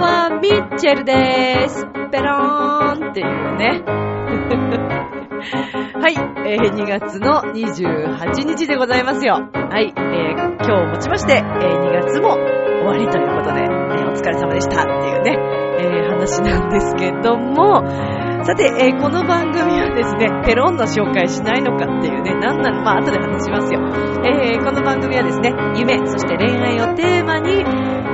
は、ミッチェルです。ペローンっていうね。はい、えー2月の28日でございますよ。はい、えー今日をもちまして、えー2月も終わりということで、えーお疲れ様でしたっていうね、えー話なんですけども、さて、えーこの番組はですね、ペロンの紹介しないのかっていうね、なんなの、まあ後で話しますよ。えーこの番組はですね、夢、そして恋愛をテーマに、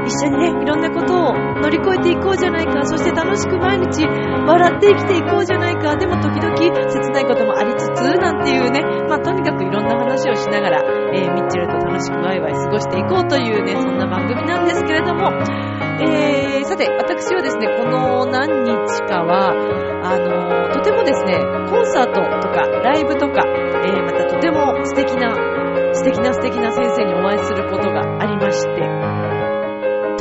一緒にね、いろんなことを乗り越えていこうじゃないか、そして楽しく毎日笑って生きていこうじゃないか、でも時々切ないこともありつつ、なんていうね、まあとにかくいろんな話をしながら、えーミッチェルと楽しくワイワイ過ごしていこうというね、そんな番組なんですけれども、えー、さて、私はですね、この何日かは、あのーとてもですね、コンサートとか、ライブとか、えまたとても素敵な、素敵な素敵な先生にお会いすることがありまして、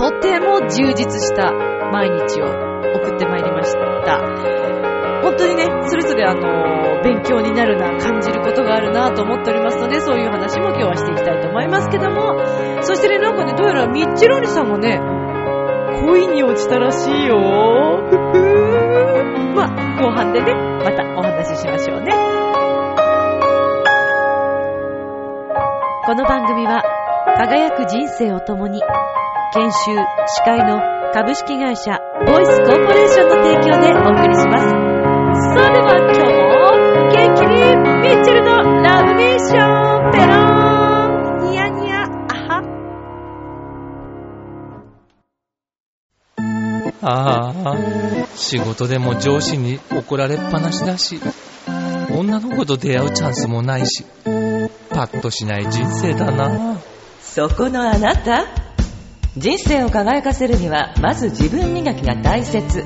とても充実した毎日を送ってまいりました。本当にね、それぞれあの、勉強になるな、感じることがあるなと思っておりますので、そういう話も今日はしていきたいと思いますけども、そしてね、なんかね、どうやらミッチェロリさんがね、恋に落ちたらしいよ。まあ、後半でね、またお話ししましょうね。この番組は、輝く人生を共に、研修、司会の株式会社、ボイスコーポレーションの提供でお送りします。それでは今日も、元気に、ミッチェルのラブミッション、ペローン、ニヤニヤ、あは。ああ、仕事でも上司に怒られっぱなしだし、女の子と出会うチャンスもないし、パッとしない人生だな。そこのあなた？人生を輝かせるにはまず自分磨きが大切。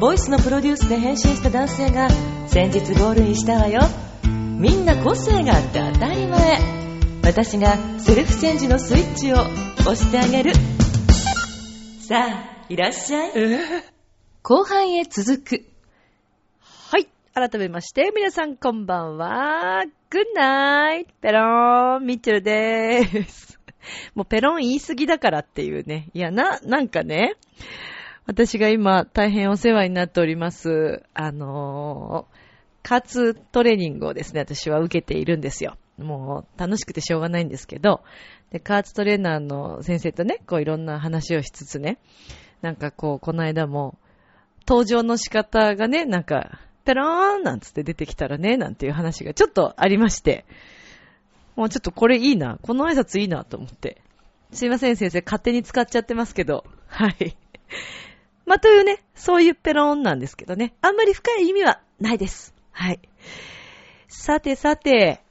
ボイスのプロデュースで変身した男性が先日ゴールインしたわよ。みんな個性があって当たり前。私がセルフチェンジのスイッチを押してあげる。さあいらっしゃい。後半へ続く。はい。改めまして、皆さんこんばんは。グッナイペローン、ミッチェルでーす。もうペロン言い過ぎだからっていうね。いや、な、なんかね、私が今大変お世話になっております、あのー、カーツトレーニングをですね、私は受けているんですよ。もう楽しくてしょうがないんですけど、で、カーツトレーナーの先生とね、こういろんな話をしつつね、なんかこう、この間も、登場の仕方がね、なんか、ペローンなんつって出てきたらね、なんていう話がちょっとありまして、もうちょっとこれいいな、この挨拶いいなと思って。すいません先生、勝手に使っちゃってますけど、はい。まあ、というね、そういうペローンなんですけどね、あんまり深い意味はないです。はい。さてさて、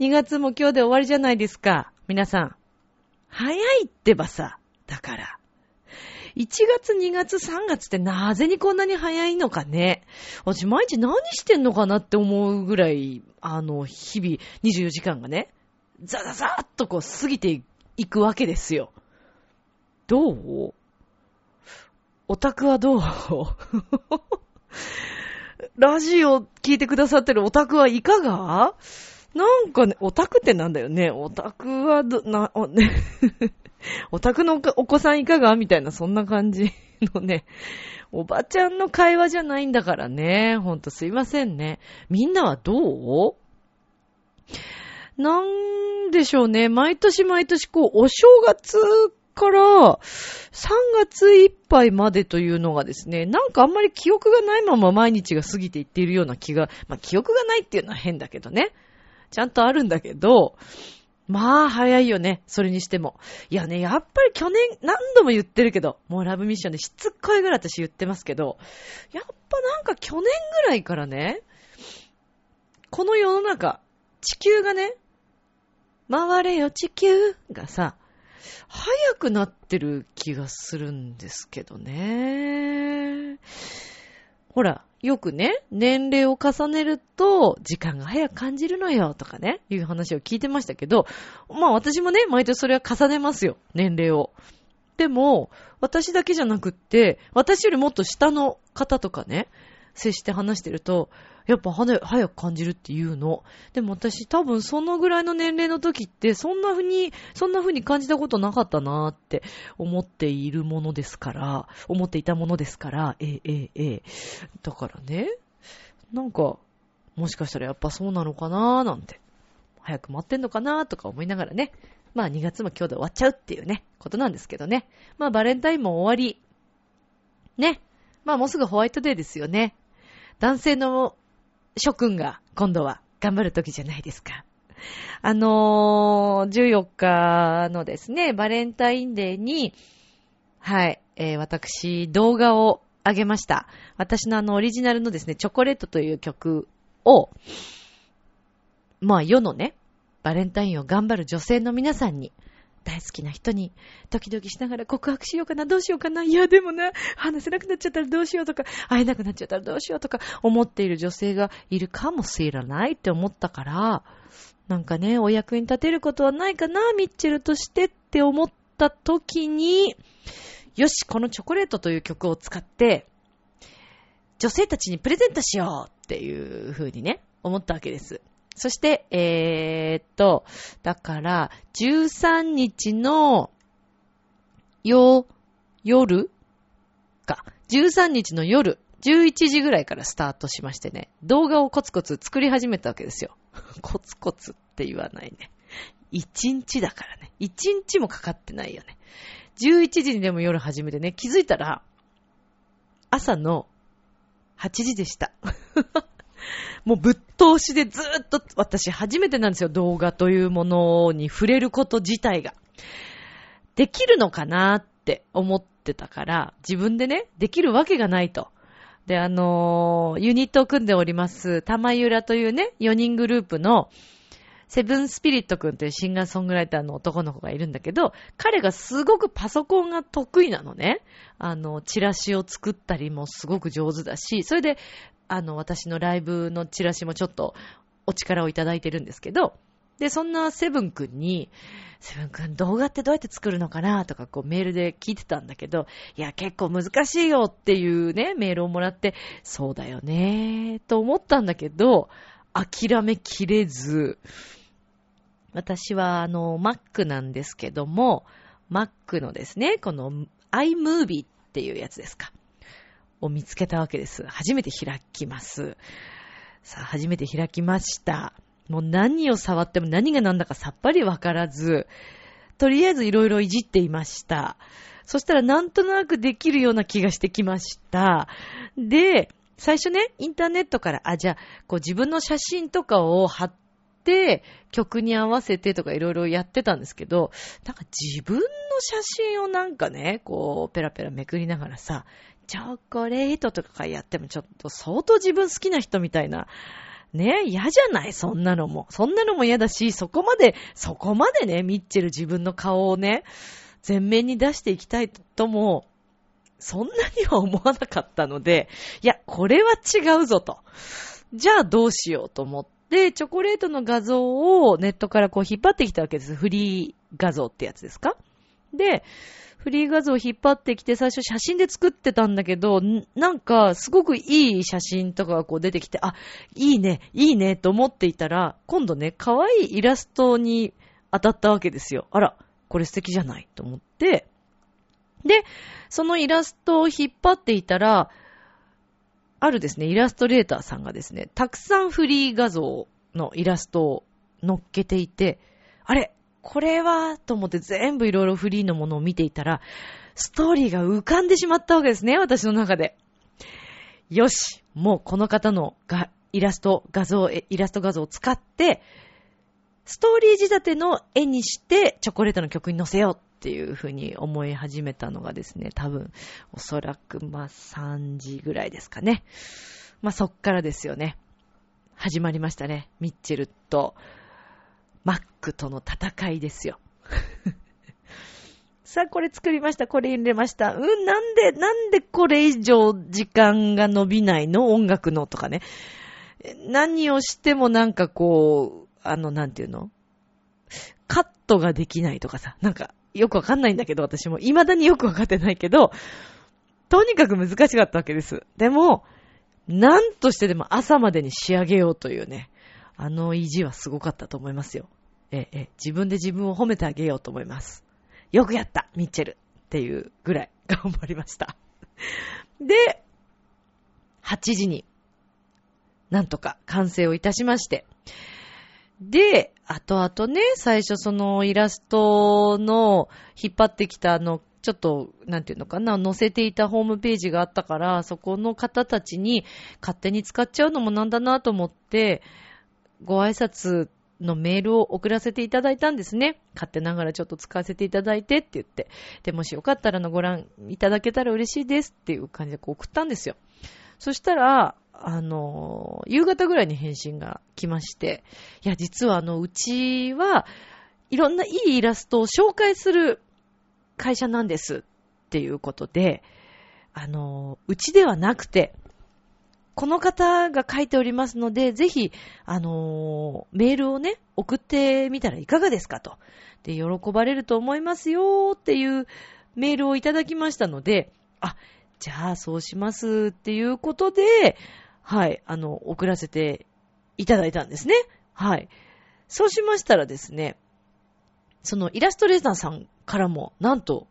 2月も今日で終わりじゃないですか、皆さん。早いってばさ、だから。1月、2月、3月ってなぜにこんなに早いのかね。私毎日何してんのかなって思うぐらい、あの、日々24時間がね、ザザザーっとこう過ぎていくわけですよ。どう？オタクはどう？ラジオ聞いてくださってるオタクはいかが？なんかね、オタクってなんだよね。オタクはど、な、お、ね、オタクのおお子さんいかが？みたいな、そんな感じのね、おばちゃんの会話じゃないんだからね。ほんとすいませんね。みんなはどう？なんでしょうね。毎年毎年こう、お正月から3月いっぱいまでというのがですね、なんかあんまり記憶がないまま毎日が過ぎていっているような気が、まあ記憶がないっていうのは変だけどね。ちゃんとあるんだけど、まあ、早いよね。それにしても。いやね、やっぱり去年、何度も言ってるけど、もうラブミッションでしつっこいぐらい私言ってますけど、やっぱなんか去年ぐらいからね、この世の中、地球がね、回れよ地球がさ、早くなってる気がするんですけどね。ほら、よくね、年齢を重ねると、時間が早く感じるのよ、とかね、いう話を聞いてましたけど、まあ私もね、毎年それは重ねますよ、年齢を。でも、私だけじゃなくって、私よりもっと下の方とかね、接して話してると、やっぱ早く感じるっていうの。でも私多分そのぐらいの年齢の時ってそんな風に、そんな風に感じたことなかったなーって思っているものですから、思っていたものですから、ええ、ええ、ええ。だからね、なんか、もしかしたらやっぱそうなのかなーなんて。早く待ってんのかなーとか思いながらね。まあ2月も今日で終わっちゃうっていうね、ことなんですけどね。まあバレンタインも終わり。ね。まあもうすぐホワイトデーですよね。男性の諸君が今度は頑張る時じゃないですか。あのー、14日のですね、バレンタインデーに、はい、えー、私、動画を上げました。私のあの、オリジナルのですね、チョコレートという曲を、まあ、世のね、バレンタインを頑張る女性の皆さんに、大好きな人にドキドキしながら告白しようかな、どうしようかな、いやでもな、話せなくなっちゃったらどうしようとか、会えなくなっちゃったらどうしようとか思っている女性がいるかもしれないって思ったから、なんかね、お役に立てることはないかな、ミッチェルとしてって思った時に、よし、このチョコレートという曲を使って、女性たちにプレゼントしようっていう風にね、思ったわけです。そして、えー、っと、だから、13日の、よ、夜か。13日の夜、11時ぐらいからスタートしましてね、動画をコツコツ作り始めたわけですよ。コツコツって言わないね。1日だからね。1日もかかってないよね。11時にでも夜始めてね、気づいたら、朝の8時でした。もうぶっ通しでずっと、私初めてなんですよ、動画というものに触れること自体が。できるのかなって思ってたから、自分でね、できるわけがないと。で、あのー、ユニットを組んでおります、玉ゆらというね、4人グループの、セブンスピリットくんというシンガーソングライターの男の子がいるんだけど、彼がすごくパソコンが得意なのね。あの、チラシを作ったりもすごく上手だし、それで、あの、私のライブのチラシもちょっとお力をいただいてるんですけど、で、そんなセブンくんに、セブンくん動画ってどうやって作るのかなとかこうメールで聞いてたんだけど、いや結構難しいよっていうね、メールをもらって、そうだよねと思ったんだけど、諦めきれず、私はあの、Mac なんですけども、Mac のですね、この iMovie っていうやつですか。を見つけたわけです。初めて開きます。さあ、初めて開きました。もう何を触っても何が何だかさっぱりわからず、とりあえずいろいろいじっていました。そしたらなんとなくできるような気がしてきました。で、最初ね、インターネットから、あ、じゃあ、こう自分の写真とかを貼って、曲に合わせてとかいろいろやってたんですけど、なんか自分の写真をなんかね、こう、ペラペラめくりながらさ、チョコレートとかやってもちょっと相当自分好きな人みたいな。ね嫌じゃない？そんなのも。そんなのも嫌だし、そこまで、そこまでね、ミッチェル自分の顔をね、前面に出していきたいとも、そんなには思わなかったので、いや、これは違うぞと。じゃあどうしようと思って、チョコレートの画像をネットからこう引っ張ってきたわけです。フリー画像ってやつですか？で、フリー画像を引っ張ってきて最初写真で作ってたんだけど、なんかすごくいい写真とかがこう出てきて、あ、いいね、いいねと思っていたら、今度ね、可愛いイラストに当たったわけですよ。あら、これ素敵じゃないと思って、で、そのイラストを引っ張っていたら、あるですね、イラストレーターさんがですね、たくさんフリー画像のイラストを載っけていて、あれこれは、と思って全部いろいろフリーのものを見ていたら、ストーリーが浮かんでしまったわけですね、私の中で。よし、もうこの方のがイラスト、画像、イラスト画像を使って、ストーリー仕立ての絵にしてチョコレートの曲に載せようっていうふうに思い始めたのがですね、多分、おそらくまあ3時ぐらいですかね。まあそっからですよね。始まりましたね。ミッチェルとマックとの戦いですよ。さあ、これ作りました。これ入れました。うん、なんで、なんでこれ以上時間が伸びないの？音楽のとかね。何をしてもなんかこう、あの、なんていうの？カットができないとかさ。なんか、よくわかんないんだけど、私も。未だによくわかってないけど、とにかく難しかったわけです。でも、なんとしてでも朝までに仕上げようというね、あの意地はすごかったと思いますよ。ええ、自分で自分を褒めてあげようと思います。よくやったミッチェルっていうぐらい 頑張りました。で、8時に、なんとか完成をいたしまして、で、後々ね、最初そのイラストの引っ張ってきたあの、ちょっと、なんていうのかな、載せていたホームページがあったから、そこの方たちに勝手に使っちゃうのもなんだなと思って、ご挨拶のメールを送らせていただいたんですね。勝手ながらちょっと使わせていただいてって言って。で、もしよかったらのご覧いただけたら嬉しいですっていう感じでこう送ったんですよ。そしたら、あの、夕方ぐらいに返信が来まして、いや、実はあの、うちは、いろんないいイラストを紹介する会社なんですっていうことで、あの、うちではなくて、この方が書いておりますので、ぜひ、あのー、メールをね、送ってみたらいかがですかと。で、喜ばれると思いますよっていうメールをいただきましたので、あ、じゃあそうしますっていうことで、はい、あの、送らせていただいたんですね。はい。そうしましたらですね、そのイラストレーターさんからも、なんと、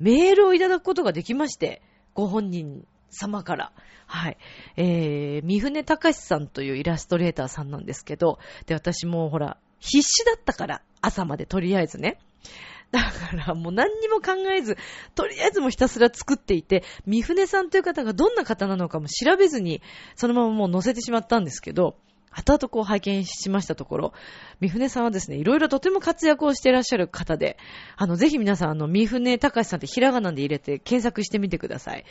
メールをいただくことができまして、ご本人様から。はい。えー、三船隆さんというイラストレーターさんなんですけど、で、私もほら、必死だったから、朝までとりあえずね。だからもう何にも考えず、とりあえずもひたすら作っていて、三船さんという方がどんな方なのかも調べずに、そのままもう載せてしまったんですけど、後々こう拝見しましたところ、三船さんはですね、いろいろとても活躍をしていらっしゃる方で、あの、ぜひ皆さん、あの、三船隆さんってひらがなで入れて検索してみてください。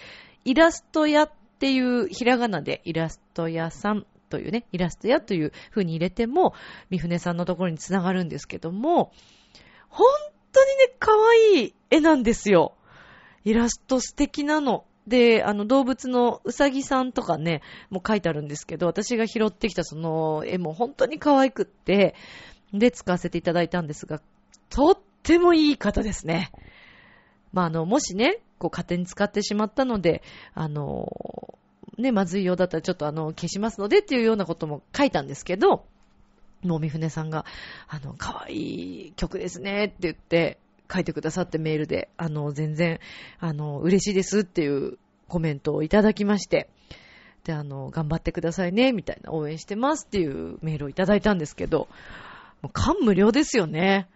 イラスト屋っていうひらがなでイラスト屋さんというね、イラスト屋という風に入れても、三船さんのところにつながるんですけども、本当にね、可愛い絵なんですよ。イラスト素敵なの。で、あの、動物のうさぎさんとかね、もう書いてあるんですけど、私が拾ってきたその絵も本当に可愛くって、で、使わせていただいたんですが、とってもいい方ですね。まあ、あの、もしね、こう、勝手に使ってしまったので、あの、ね、まずいようだったらちょっとあの、消しますのでっていうようなことも書いたんですけど、もみふねさんが、あの、可愛い曲ですねって言って、書いてくださってメールで、あの、全然、あの、嬉しいですっていうコメントをいただきまして、で、あの、頑張ってくださいね、みたいな、応援してますっていうメールをいただいたんですけど、もう感無量ですよね。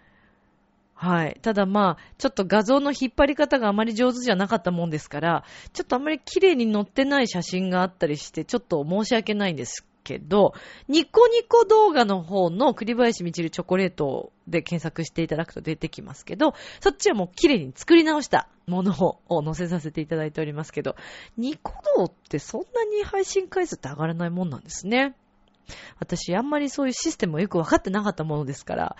はい。ただまあ、ちょっと画像の引っ張り方があまり上手じゃなかったもんですから、ちょっとあまり綺麗に載ってない写真があったりして、ちょっと申し訳ないんですけど、ニコニコ動画の方の栗林みちるチョコレートで検索していただくと出てきますけど、そっちはもう綺麗に作り直したものを載せさせていただいておりますけど、ニコ動ってそんなに配信回数って上がらないもんなんですね。私、あんまりそういうシステムをよくわかってなかったものですから、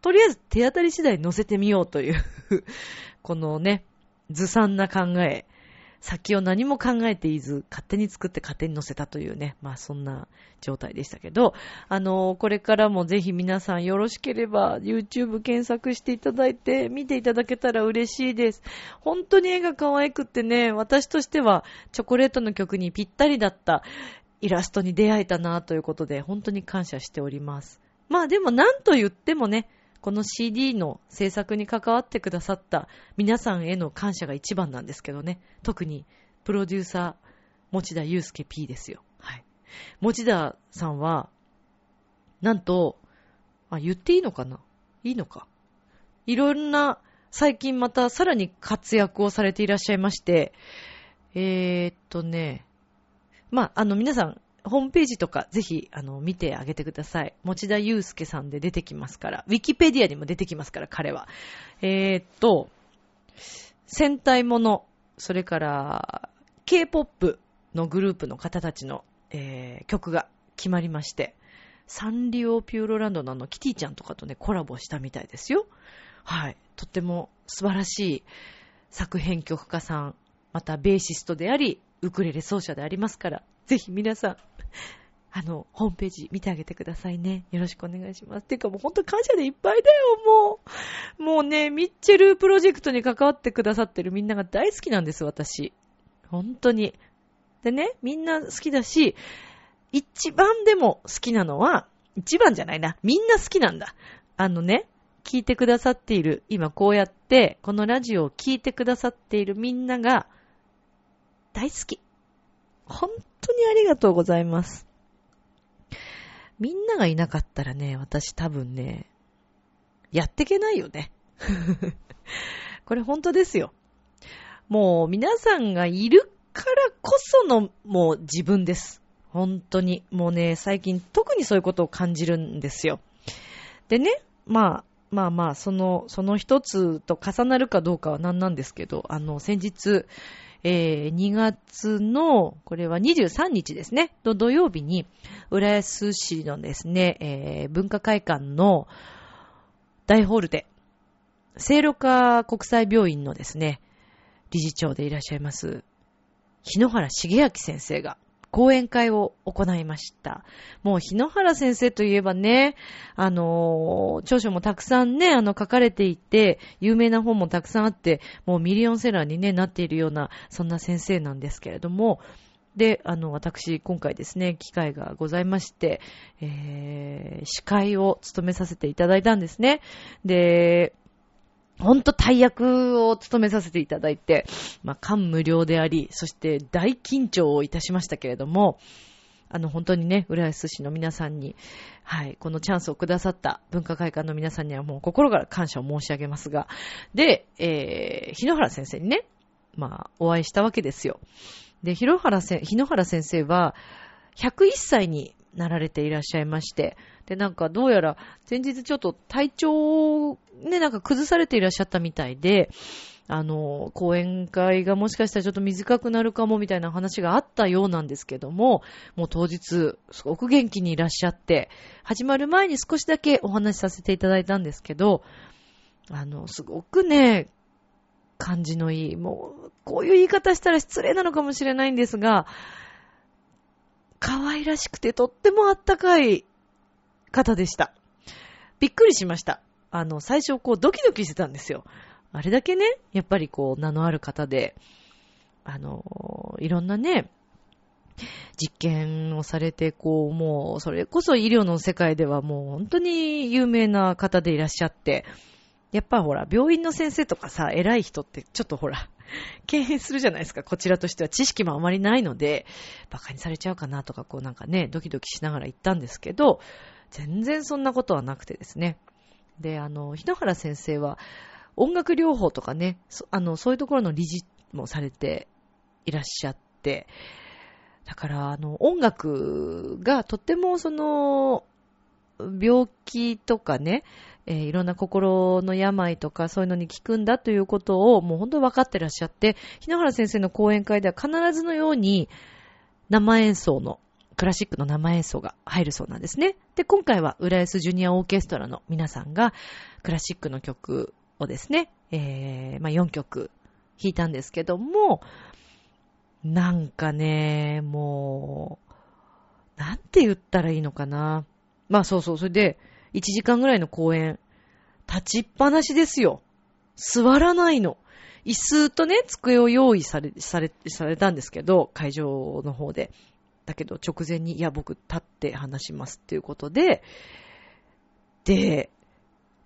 とりあえず手当たり次第載せてみようという このね、ずさんな考え、先を何も考えていず、勝手に作って勝手に載せたというね、まあそんな状態でしたけど、あの、これからもぜひ皆さんよろしければ YouTube 検索していただいて見ていただけたら嬉しいです。本当に絵が可愛くてね、私としてはチョコレートの曲にぴったりだったイラストに出会えたなということで、本当に感謝しております。まあでも何と言ってもね、この CD の制作に関わってくださった皆さんへの感謝が一番なんですけどね。特に、プロデューサー、持田祐介 P ですよ。はい。持田さんは、なんと、あ、言っていいのかな？いいのか？いろんな、最近またさらに活躍をされていらっしゃいまして、えー、っとね、まあ、あの皆さんホームページとかぜひ、あの、見てあげてください。持田祐介さんで出てきますから。ウィキペディアにも出てきますから、彼は。えー、っと、戦隊もの、それから、K-POP のグループの方たちの、えー、曲が決まりまして、サンリオピューロランドのあの、キティちゃんとかとね、コラボしたみたいですよ。はい。とっても素晴らしい作編曲家さん、またベーシストであり、ウクレレ奏者でありますから、ぜひ皆さん、あの、ホームページ見てあげてくださいね。よろしくお願いします。ていうかもうほんと感謝でいっぱいだよ、もう。もうね、ミッチェルプロジェクトに関わってくださってるみんなが大好きなんです、私。本当に。でね、みんな好きだし、一番でも好きなのは、一番じゃないな。みんな好きなんだ。あのね、聞いてくださっている、今こうやって、このラジオを聞いてくださっているみんなが、大好き。本当にありがとうございます。みんながいなかったらね、私多分ね、やってけないよね。これ本当ですよ。もう皆さんがいるからこそのもう自分です。本当に。もうね、最近特にそういうことを感じるんですよ。でね、まあ、まあまあ、その、その一つと重なるかどうかは何なんですけど、あの、先日、えー、2月の、これは23日ですね、の土曜日に、浦安市のですね、えー、文化会館の大ホールで、聖路加国際病院のですね、理事長でいらっしゃいます、日野原茂明先生が、講演会を行いました。もう日野原先生といえばね、あのー著書もたくさんね、あの書かれていて、有名な本もたくさんあって、もうミリオンセラーにね、なっているような、そんな先生なんですけれども、で、あの、私、今回ですね、機会がございまして、えー、司会を務めさせていただいたんですね。で、ほんと大役を務めさせていただいて、まあ、感無量であり、そして大緊張をいたしましたけれども、あの、本当にね、浦安市の皆さんに、はい、このチャンスをくださった文化会館の皆さんにはもう心から感謝を申し上げますが、で、えー、日野原先生にね、まあ、お会いしたわけですよ。で、日野原先生は、101歳になられていらっしゃいまして、で、なんかどうやら前日ちょっと体調をね、なんか崩されていらっしゃったみたいで、あの、講演会がもしかしたらちょっと短くなるかもみたいな話があったようなんですけども、もう当日、すごく元気にいらっしゃって、始まる前に少しだけお話しさせていただいたんですけど、あの、すごくね、感じのいい、もう、こういう言い方したら失礼なのかもしれないんですが、可愛らしくてとってもあったかい方でした。びっくりしました。あの、最初こうドキドキしてたんですよ。あれだけね、やっぱりこう名のある方で、あの、いろんなね、実験をされて、こう、もう、それこそ医療の世界ではもう本当に有名な方でいらっしゃって、やっぱほら、病院の先生とかさ、偉い人ってちょっとほら、敬遠するじゃないですか。こちらとしては知識もあまりないので、馬鹿にされちゃうかなとか、こうなんかね、ドキドキしながら行ったんですけど、全然そんなことはなくてですね。で、あの、日野原先生は、音楽療法とかね、そあの、そういうところの理事もされていらっしゃって、だから、あの、音楽がとってもその、病気とかね、えーいろんな心の病とかそういうのに効くんだということをもう本当に分かってらっしゃって、日野原先生の講演会では必ずのように生演奏の、クラシックの生演奏が入るそうなんですね。で、今回は浦安ジュニアオーケストラの皆さんがクラシックの曲をですね、えー、まあ4曲弾いたんですけども、なんかね、もう、なんて言ったらいいのかな。まあそうそう、それで、1時間ぐらいの公演、立ちっぱなしですよ。座らないの。椅子とね、机を用意され、され、されたんですけど、会場の方で。だけど直前に、いや、僕立って話しますっていうことで、で、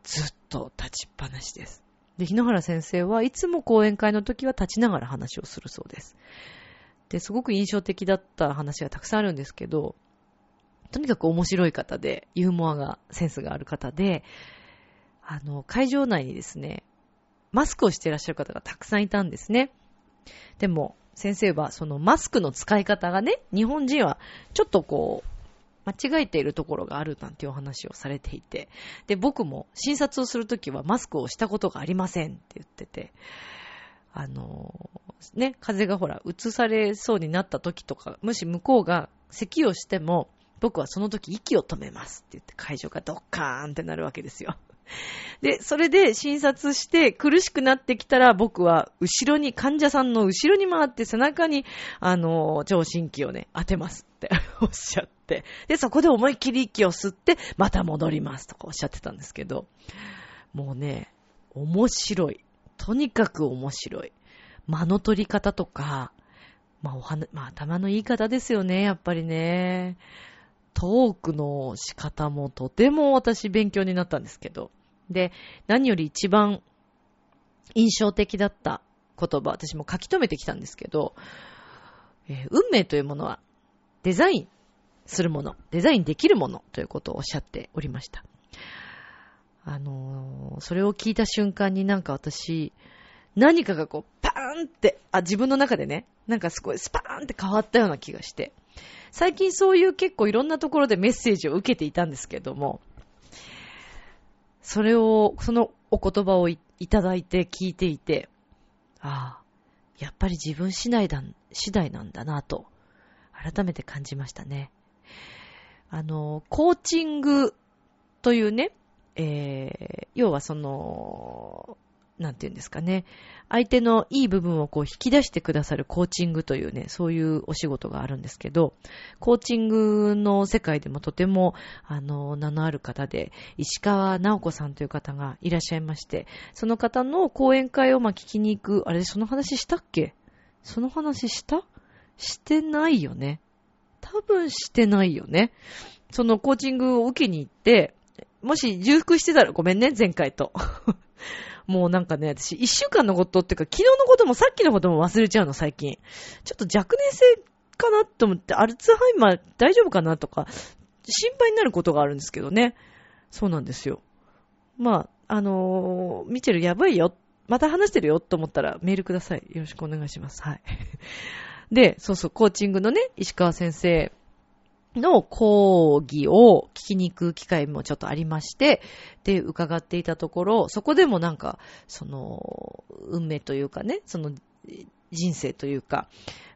ずっと立ちっぱなしです。で、日野原先生はいつも講演会の時は立ちながら話をするそうです。で、すごく印象的だった話がたくさんあるんですけど、とにかく面白い方で、ユーモアが、センスがある方で、あの、会場内にですね、マスクをしていらっしゃる方がたくさんいたんですね。でも、先生はそのマスクの使い方がね、日本人はちょっとこう、間違えているところがあるなんていうお話をされていて、で、僕も診察をするときはマスクをしたことがありませんって言ってて、あのね、風がほら、移されそうになった時とか、もし向こうが咳をしても、僕はその時息を止めますって言って会場がドッカーンってなるわけですよ。で、それで診察して苦しくなってきたら僕は後ろに、患者さんの後ろに回って背中に、あの、聴診器をね、当てますっておっしゃって。で、そこで思いっきり息を吸って、また戻りますとかおっしゃってたんですけど、もうね、面白い。とにかく面白い。間の取り方とか、まあ、お話、まあ、頭の言い方ですよね、やっぱりね。トークの仕方もとても私勉強になったんですけど。で、何より一番印象的だった言葉、私も書き留めてきたんですけど、えー運命というものはデザインするもの、デザインできるものということをおっしゃっておりました。あのーそれを聞いた瞬間になんか私、何かがこう、パーンって、あ、自分の中でね、なんかすごいスパーンって変わったような気がして、最近そういう結構いろんなところでメッセージを受けていたんですけども、それを、そのお言葉をいただいて聞いていて、ああ、やっぱり自分次第だ、次第なんだなと、改めて感じましたね。あの、コーチングというね、えー、要はその、なんていうんですかね。相手のいい部分をこう引き出してくださるコーチングというね、そういうお仕事があるんですけど、コーチングの世界でもとても、あの、名のある方で、石川直子さんという方がいらっしゃいまして、その方の講演会をまあ聞きに行く、あれ、その話したっけ？その話した？してないよね。多分してないよね。そのコーチングを受けに行って、もし重複してたらごめんね、前回と。もうなんかね、私、一週間のことっていうか、昨日のこともさっきのことも忘れちゃうの、最近。ちょっと若年性かなと思って、アルツハイマー大丈夫かなとか、心配になることがあるんですけどね。そうなんですよ。まあ、あのー、ミチェルやばいよ。また話してるよと思ったらメールください。よろしくお願いします。はい。で、そうそう、コーチングのね、石川先生の講義を聞きに行く機会もちょっとありまして、で、伺っていたところ、そこでもなんか、その、運命というかね、その、人生というか、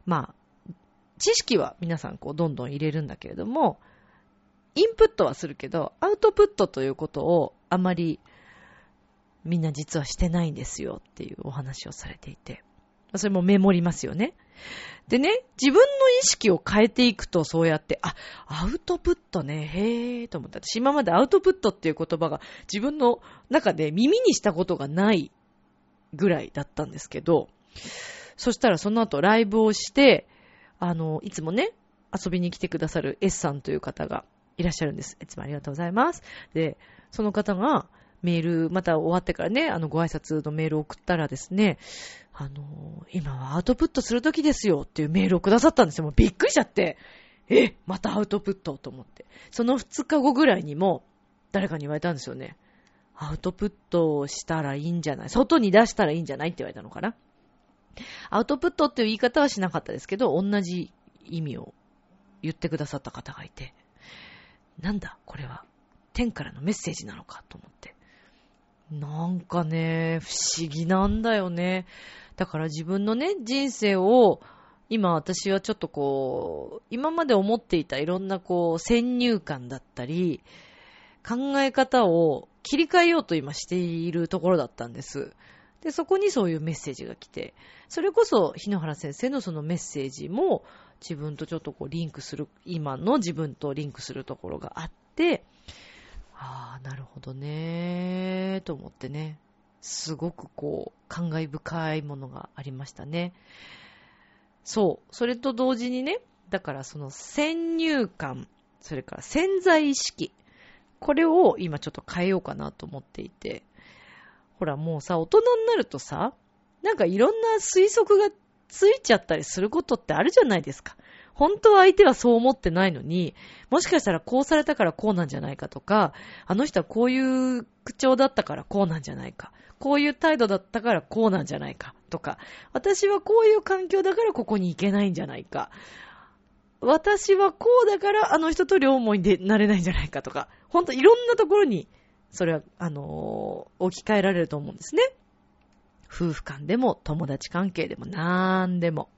まあ、知識は皆さんこう、どんどん入れるんだけれども、インプットはするけど、アウトプットということをあまりみんな実はしてないんですよっていうお話をされていて。それもメモりますよね。でね、自分の意識を変えていくとそうやって、あ、アウトプットね、へーと思った。私今までアウトプットっていう言葉が自分の中で耳にしたことがないぐらいだったんですけど、そしたらその後ライブをして、あの、いつもね、遊びに来てくださる S さんという方がいらっしゃるんです。いつもありがとうございます。で、その方がメール、また終わってからね、あの、ご挨拶のメールを送ったらですね、あの、今はアウトプットする時ですよっていうメールをくださったんですよ。もうびっくりしちゃって、え、またアウトプットと思って。その2日後ぐらいにも、誰かに言われたんですよね。アウトプットをしたらいいんじゃない？外に出したらいいんじゃないって言われたのかな？アウトプットっていう言い方はしなかったですけど、同じ意味を言ってくださった方がいて、なんだ、これは、天からのメッセージなのかと思って。なんかね、不思議なんだよね。だから自分のね、人生を、今私はちょっとこう、今まで思っていたいろんなこう、先入観だったり、考え方を切り替えようと今しているところだったんです。で、そこにそういうメッセージが来て、それこそ日野原先生のそのメッセージも自分とちょっとこうリンクする、今の自分とリンクするところがあって、ああ、なるほどね、と思ってね。すごくこう、感慨深いものがありましたね。そう。それと同時にね、だからその先入観、それから潜在意識、これを今ちょっと変えようかなと思っていて。ほらもうさ、大人になるとさ、なんかいろんな推測がついちゃったりすることってあるじゃないですか。本当は相手はそう思ってないのに、もしかしたらこうされたからこうなんじゃないかとか、あの人はこういう口調だったからこうなんじゃないか。こういう態度だったからこうなんじゃないか。とか、私はこういう環境だからここに行けないんじゃないか。私はこうだからあの人と両思いでなれないんじゃないかとか、ほんといろんなところに、それは、あのー置き換えられると思うんですね。夫婦間でも友達関係でもなんでも。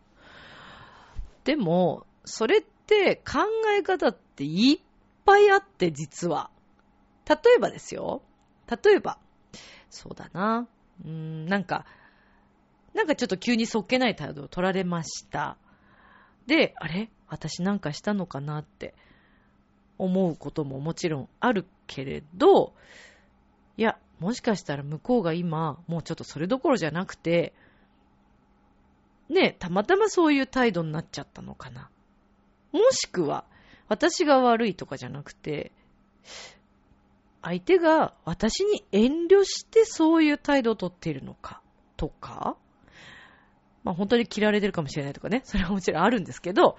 でも、それって考え方っていっぱいあって実は。例えばですよ。例えば、そうだな。うーん、なんか、なんかちょっと急にそっけない態度を取られました。で、あれ？私なんかしたのかなって思うことももちろんあるけれど、いや、もしかしたら向こうが今、もうちょっとそれどころじゃなくて、ね、たまたまそういう態度になっちゃったのかな。もしくは、私が悪いとかじゃなくて、相手が私に遠慮してそういう態度をとっているのか、とか、まあ本当に嫌われてるかもしれないとかね、それはもちろんあるんですけど、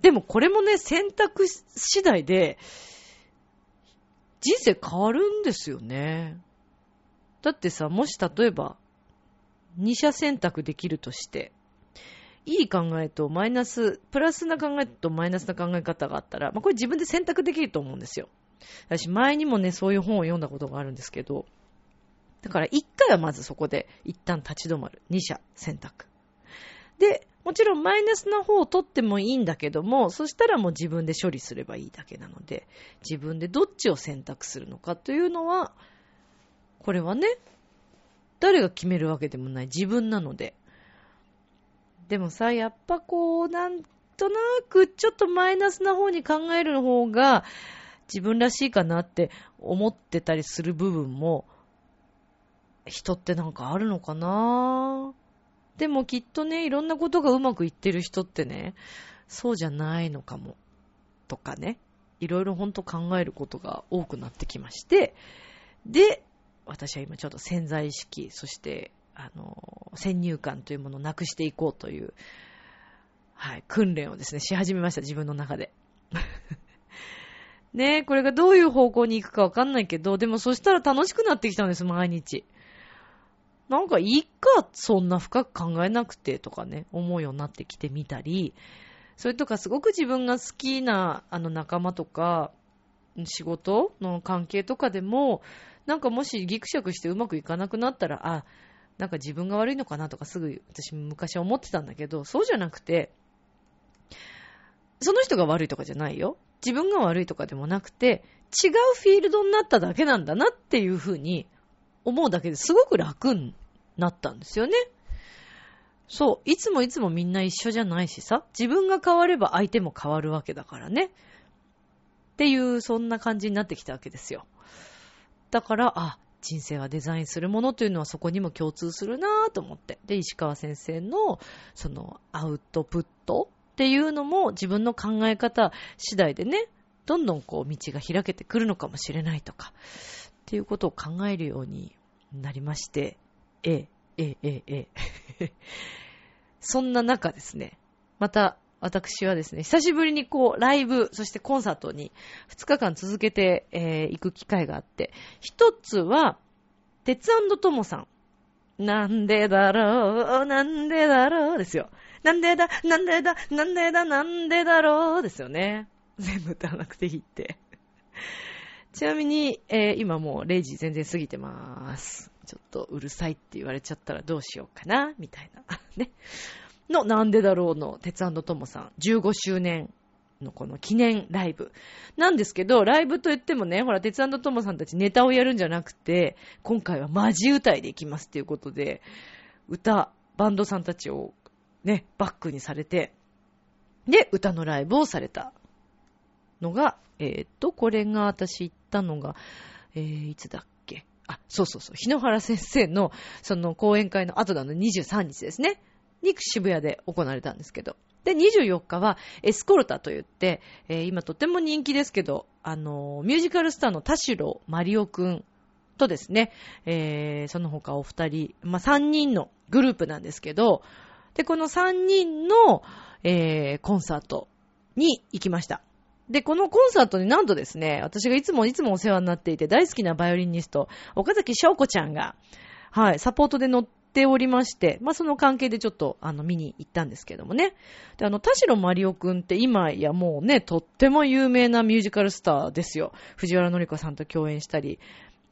でもこれもね、選択次第で、人生変わるんですよね。だってさ、もし例えば、二者選択できるとして、いい考えとマイナス、プラスな考えとマイナスな考え方があったら、まあこれ自分で選択できると思うんですよ。私前にもね、そういう本を読んだことがあるんですけど、だから一回はまずそこで一旦立ち止まる。二者選択。で、もちろんマイナスな方を取ってもいいんだけども、そしたらもう自分で処理すればいいだけなので、自分でどっちを選択するのかというのは、これはね、誰が決めるわけでもない自分なので。でもさ、やっぱこう、なんとなくちょっとマイナスな方に考える方が自分らしいかなって思ってたりする部分も、人ってなんかあるのかな？でもきっとね、いろんなことがうまくいってる人ってね、そうじゃないのかも。とかね。いろいろほんと考えることが多くなってきまして、で、私は今ちょっと潜在意識、そして、あの、先入観というものをなくしていこうという、はい、訓練をですね、し始めました、自分の中で。ね、これがどういう方向に行くかわかんないけど、でもそしたら楽しくなってきたんです、毎日。なんかいいか、そんな深く考えなくてとかね、思うようになってきてみたり、それとかすごく自分が好きなあの仲間とか、仕事の関係とかでも、なんかもしギクシャクしてうまくいかなくなったら、あ、なんか自分が悪いのかなとかすぐ私昔思ってたんだけど、そうじゃなくて、その人が悪いとかじゃないよ。自分が悪いとかでもなくて、違うフィールドになっただけなんだなっていうふうに思うだけですごく楽になったんですよね。そう。いつもいつもみんな一緒じゃないしさ。自分が変われば相手も変わるわけだからね。っていう、そんな感じになってきたわけですよ。だから、あ、人生はデザインするものというのはそこにも共通するなぁと思って。で、石川先生の、その、アウトプットっていうのも自分の考え方次第でね、どんどんこう道が開けてくるのかもしれないとか、っていうことを考えるようになりまして、ええ、ええ、ええ、そんな中ですね、また私はですね、久しぶりにこう、ライブ、そしてコンサートに2日間続けて、えー行く機会があって、一つは、鉄トモさん。なんでだろう、なんでだろうですよ。なんでだ、なんでだ、なんでだ、なんでだろうですよね。全部歌わなくていいって。ちなみに、えー今もう0時全然過ぎてまーす。ちょっとうるさいって言われちゃったらどうしようかな、みたいな。ね。の、なんでだろうの、鉄トモさん。15周年のこの記念ライブ。なんですけど、ライブと言ってもね、ほら、鉄トモさんたちネタをやるんじゃなくて、今回はマジ歌いでいきますっていうことで、歌、バンドさんたちをね、バックにされて、で、歌のライブをされたのが、えーっと、これが私行ったのが、えー、いつだっけ？あ、そうそうそう、日野原先生の、その講演会の後なの23日ですね。に渋谷で行われたんですけど。で、24日はエスコルタと言って、えー今とても人気ですけど、あのーミュージカルスターの田代マリオくんとですね、えーその他お二人、まあ、3人のグループなんですけど、で、この3人の、えーコンサートに行きました。で、このコンサートになんとですね、私がいつもいつもお世話になっていて大好きなバイオリニスト、岡崎翔子ちゃんが、はい、サポートで乗っておりまして、まあ、その関係でちょっと、あの、見に行ったんですけどもね。で、あの、田代マリオくんって今やもうね、とっても有名なミュージカルスターですよ。藤原紀子さんと共演したり、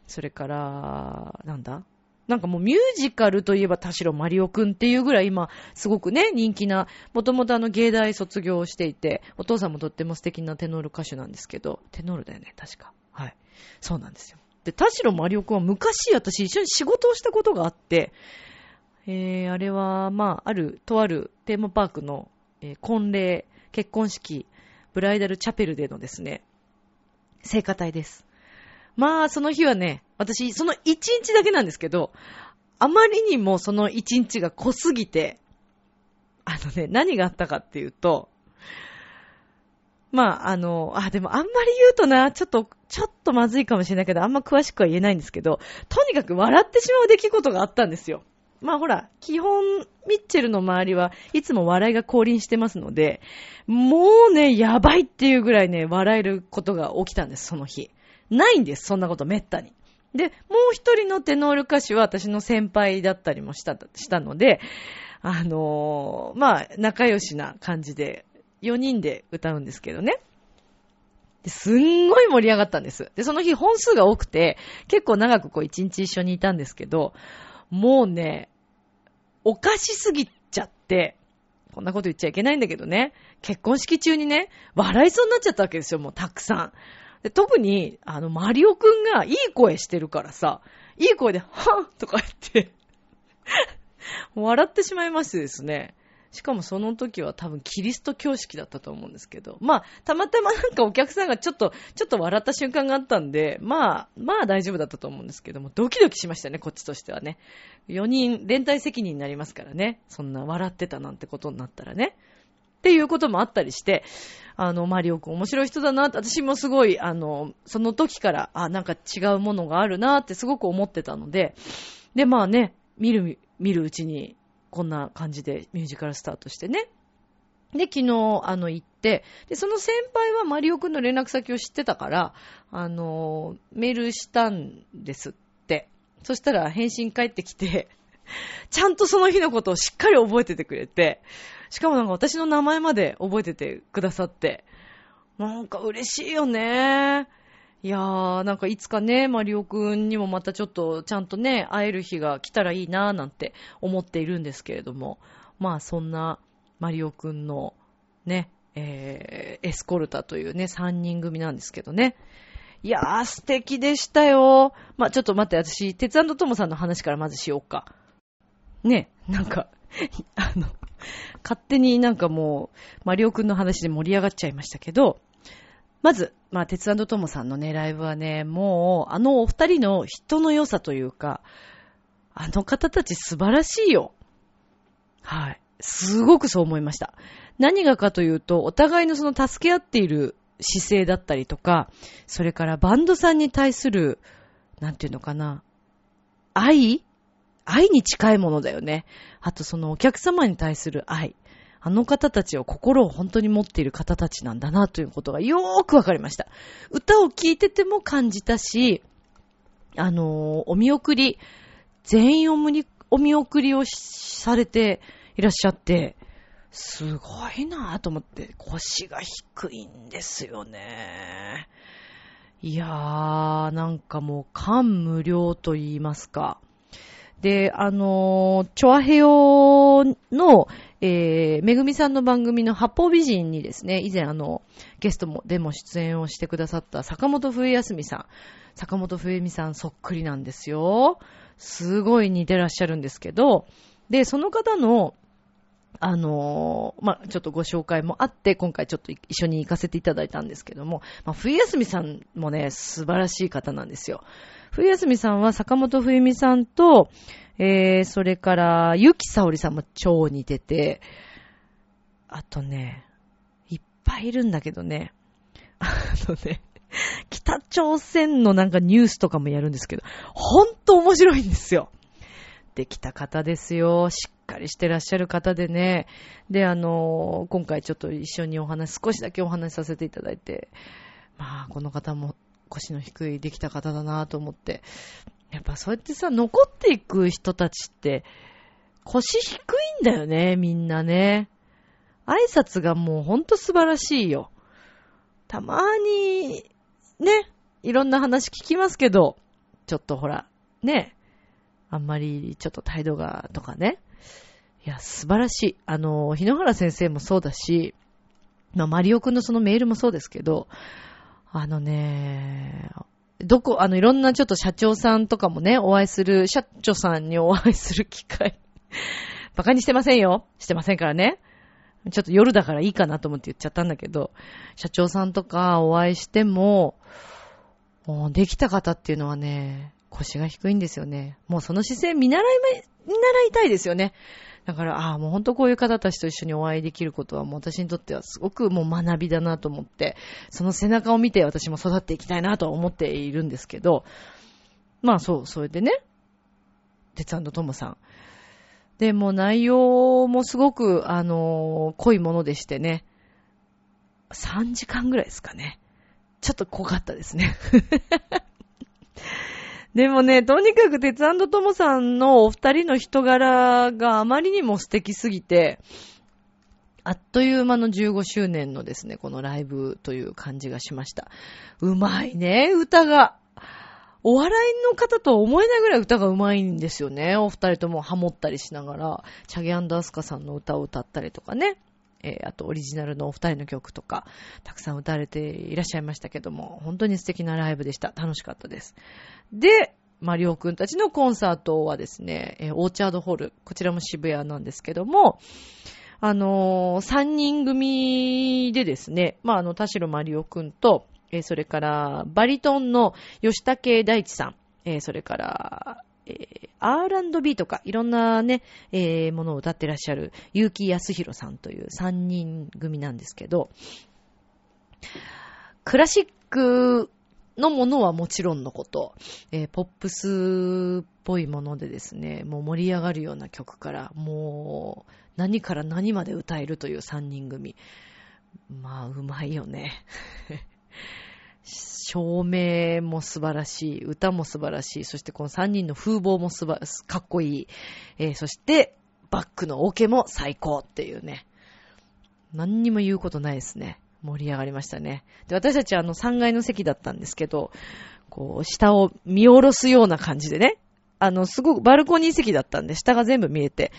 それから、なんだ？なんかもうミュージカルといえば田代マリオくんっていうぐらい今、すごくね、人気な、もともとあの芸大卒業していて、お父さんもとっても素敵なテノール歌手なんですけど、テノールだよね、確か。はい。そうなんですよ。で、田代マリオくんは昔私一緒に仕事をしたことがあって、えー、あれは、まあ、ある、とあるテーマパークの、えー婚礼、結婚式、ブライダルチャペルでのですね、聖歌隊です。まあ、その日はね、私、その一日だけなんですけど、あまりにもその一日が濃すぎて、あのね、何があったかっていうと、まあ、あの、あ、でもあんまり言うとな、ちょっと、ちょっとまずいかもしれないけど、あんま詳しくは言えないんですけど、とにかく笑ってしまう出来事があったんですよ。まあほら、基本、ミッチェルの周りはいつも笑いが降臨してますので、もうね、やばいっていうぐらいね、笑えることが起きたんです、その日。ないんです、そんなことめったに。で、もう一人のテノール歌手は私の先輩だったりもした、したので、あのーまあ、仲良しな感じで、4人で歌うんですけどね。すんごい盛り上がったんです。で、その日本数が多くて、結構長くこう一日一緒にいたんですけど、もうね、おかしすぎちゃって、こんなこと言っちゃいけないんだけどね、結婚式中にね、笑いそうになっちゃったわけですよ、もうたくさん。で特に、あの、マリオくんがいい声してるからさ、いい声で、はっとか言って、笑ってしまいましてですね。しかもその時は多分キリスト教式だったと思うんですけど、まあ、たまたまなんかお客さんがちょっと、ちょっと笑った瞬間があったんで、まあ、まあ大丈夫だったと思うんですけども、ドキドキしましたね、こっちとしてはね。4人、連帯責任になりますからね。そんな笑ってたなんてことになったらね。っていうこともあったりして、あの、マリオくん面白い人だなって、私もすごい、あの、その時から、あ、なんか違うものがあるなってすごく思ってたので、で、まあね、見る、見るうちに、こんな感じでミュージカルスタートしてね。で、昨日、あの、行って、で、その先輩はマリオくんの連絡先を知ってたから、あの、メールしたんですって。そしたら返信返ってきて、ちゃんとその日のことをしっかり覚えててくれて、しかもなんか私の名前まで覚えててくださって、なんか嬉しいよね。いやー、なんかいつかね、マリオくんにもまたちょっとちゃんとね、会える日が来たらいいなーなんて思っているんですけれども、まあそんなマリオくんのね、えー、エスコルタというね、3人組なんですけどね。いやー、素敵でしたよ。まあちょっと待って、私、鉄トモさんの話からまずしようか。ね、なんか、あの、勝手になんかもう、マリオくんの話で盛り上がっちゃいましたけど、まず、まあ、鉄トモさんのね、ライブはね、もう、あのお二人の人の良さというか、あの方たち素晴らしいよ。はい。すごくそう思いました。何がかというと、お互いのその助け合っている姿勢だったりとか、それからバンドさんに対する、なんていうのかな、愛？愛に近いものだよね。あとそのお客様に対する愛。あの方たちは心を本当に持っている方たちなんだなということがよーくわかりました。歌を聴いてても感じたし、あのーお見送り、全員おむにお見送りをされていらっしゃって、すごいなぁと思って、腰が低いんですよね。いやー、なんかもう感無量と言いますか。で、あのー、チョアヘヨの、えー、めぐみさんの番組の八方美人にですね、以前あの、ゲストも、でも出演をしてくださった坂本冬休みさん。坂本冬美さんそっくりなんですよ。すごい似てらっしゃるんですけど、で、その方の、あのーまあ、ちょっとご紹介もあって、今回ちょっと一緒に行かせていただいたんですけども、まあ、冬休みさんもね、素晴らしい方なんですよ。冬休みさんは坂本冬美さんと、えー、それから、ゆきさおりさんも超似てて、あとね、いっぱいいるんだけどね、あのね、北朝鮮のなんかニュースとかもやるんですけど、ほんと面白いんですよ。できた方ですよ。しっかりしてらっしゃる方でね。で、あの今回ちょっと一緒にお話、少しだけお話しさせていただいて、まあ、この方も腰の低いできた方だなと思って。やっぱそうやってさ、残っていく人たちって、腰低いんだよね、みんなね。挨拶がもうほんと素晴らしいよ。たまに、ね、いろんな話聞きますけど、ちょっとほら、ね、あんまりちょっと態度がとかね。いや、素晴らしい。あの、日野原先生もそうだし、まあ、マリオくんのそのメールもそうですけど、あのね、どこ、あの、いろんなちょっと社長さんとかもね、お会いする、社長さんにお会いする機会。バカにしてませんよ。してませんからね。ちょっと夜だからいいかなと思って言っちゃったんだけど、社長さんとかお会いしても、もうできた方っていうのはね、腰が低いんですよね。もうその姿勢見習い、見習いたいですよね。だから、ああ、もう本当こういう方たちと一緒にお会いできることはもう私にとってはすごくもう学びだなと思って、その背中を見て私も育っていきたいなと思っているんですけど、まあそう、それでね、鉄トモさん。で、も内容もすごく、あの、濃いものでしてね、3時間ぐらいですかね。ちょっと濃かったですね。でもね、とにかく鉄トモさんのお二人の人柄があまりにも素敵すぎて、あっという間の15周年のですね、このライブという感じがしました。うまいね、歌が。お笑いの方とは思えないぐらい歌がうまいんですよね。お二人ともハモったりしながら、チャゲアンダースカさんの歌を歌ったりとかね。えー、あとオリジナルのお二人の曲とか、たくさん歌われていらっしゃいましたけども、本当に素敵なライブでした。楽しかったです。で、マリオくんたちのコンサートはですね、えー、オーチャードホール、こちらも渋谷なんですけども、あのー、三人組でですね、まあ、あの、田代マリオくんと、えー、それから、バリトンの吉武大地さん、えー、それから、えー、R&B とか、いろんなね、えー、ものを歌ってらっしゃる、結城康弘さんという三人組なんですけど、クラシックのものはもちろんのこと、えー、ポップスっぽいものでですね、もう盛り上がるような曲から、もう何から何まで歌えるという三人組。まあ、うまいよね。照明も素晴らしい、歌も素晴らしい、そしてこの3人の風貌もすば、かっこいい、えー、そしてバックのオケも最高っていうね。何にも言うことないですね。盛り上がりましたね。で、私たちはあの3階の席だったんですけど、こう、下を見下ろすような感じでね。あの、すごくバルコニー席だったんで、下が全部見えて、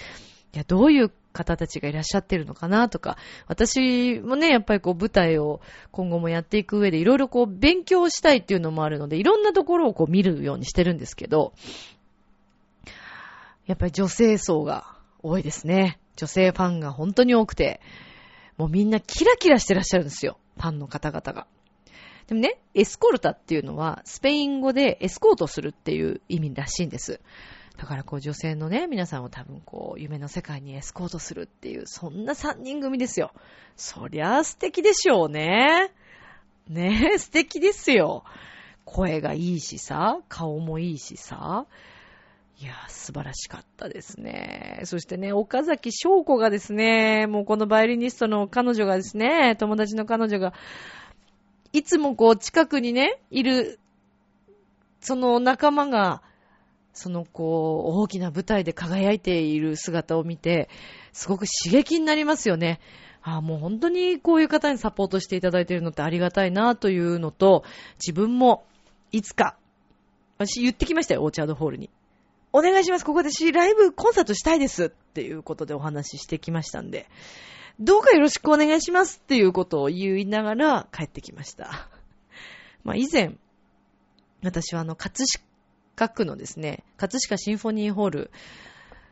いや、どういう方たちがいらっしゃってるのかなとか、私もね、やっぱりこう舞台を今後もやっていく上でいろいろこう勉強したいっていうのもあるので、いろんなところをこう見るようにしてるんですけど、やっぱり女性層が多いですね。女性ファンが本当に多くて、もうみんなキラキラしてらっしゃるんですよ。ファンの方々が。でもね、エスコルタっていうのは、スペイン語でエスコートするっていう意味らしいんです。だからこう女性のね、皆さんを多分こう夢の世界にエスコートするっていう、そんな三人組ですよ。そりゃ素敵でしょうね。ねえ、素敵ですよ。声がいいしさ、顔もいいしさ。いや素晴らしかったですね。そしてね、岡崎翔子がですね、もうこのバイオリニストの彼女がですね、友達の彼女が、いつもこう近くにね、いる、その仲間が、そのこう、大きな舞台で輝いている姿を見て、すごく刺激になりますよね。ああ、もう本当にこういう方にサポートしていただいているのってありがたいなというのと、自分もいつか、私言ってきましたよ、オーチャードホールに。お願いします、ここで私ライブコンサートしたいですっていうことでお話ししてきましたんで、どうかよろしくお願いしますっていうことを言いながら帰ってきました。まあ以前、私はあの、葛各区のですね、葛飾シンフォニーホール、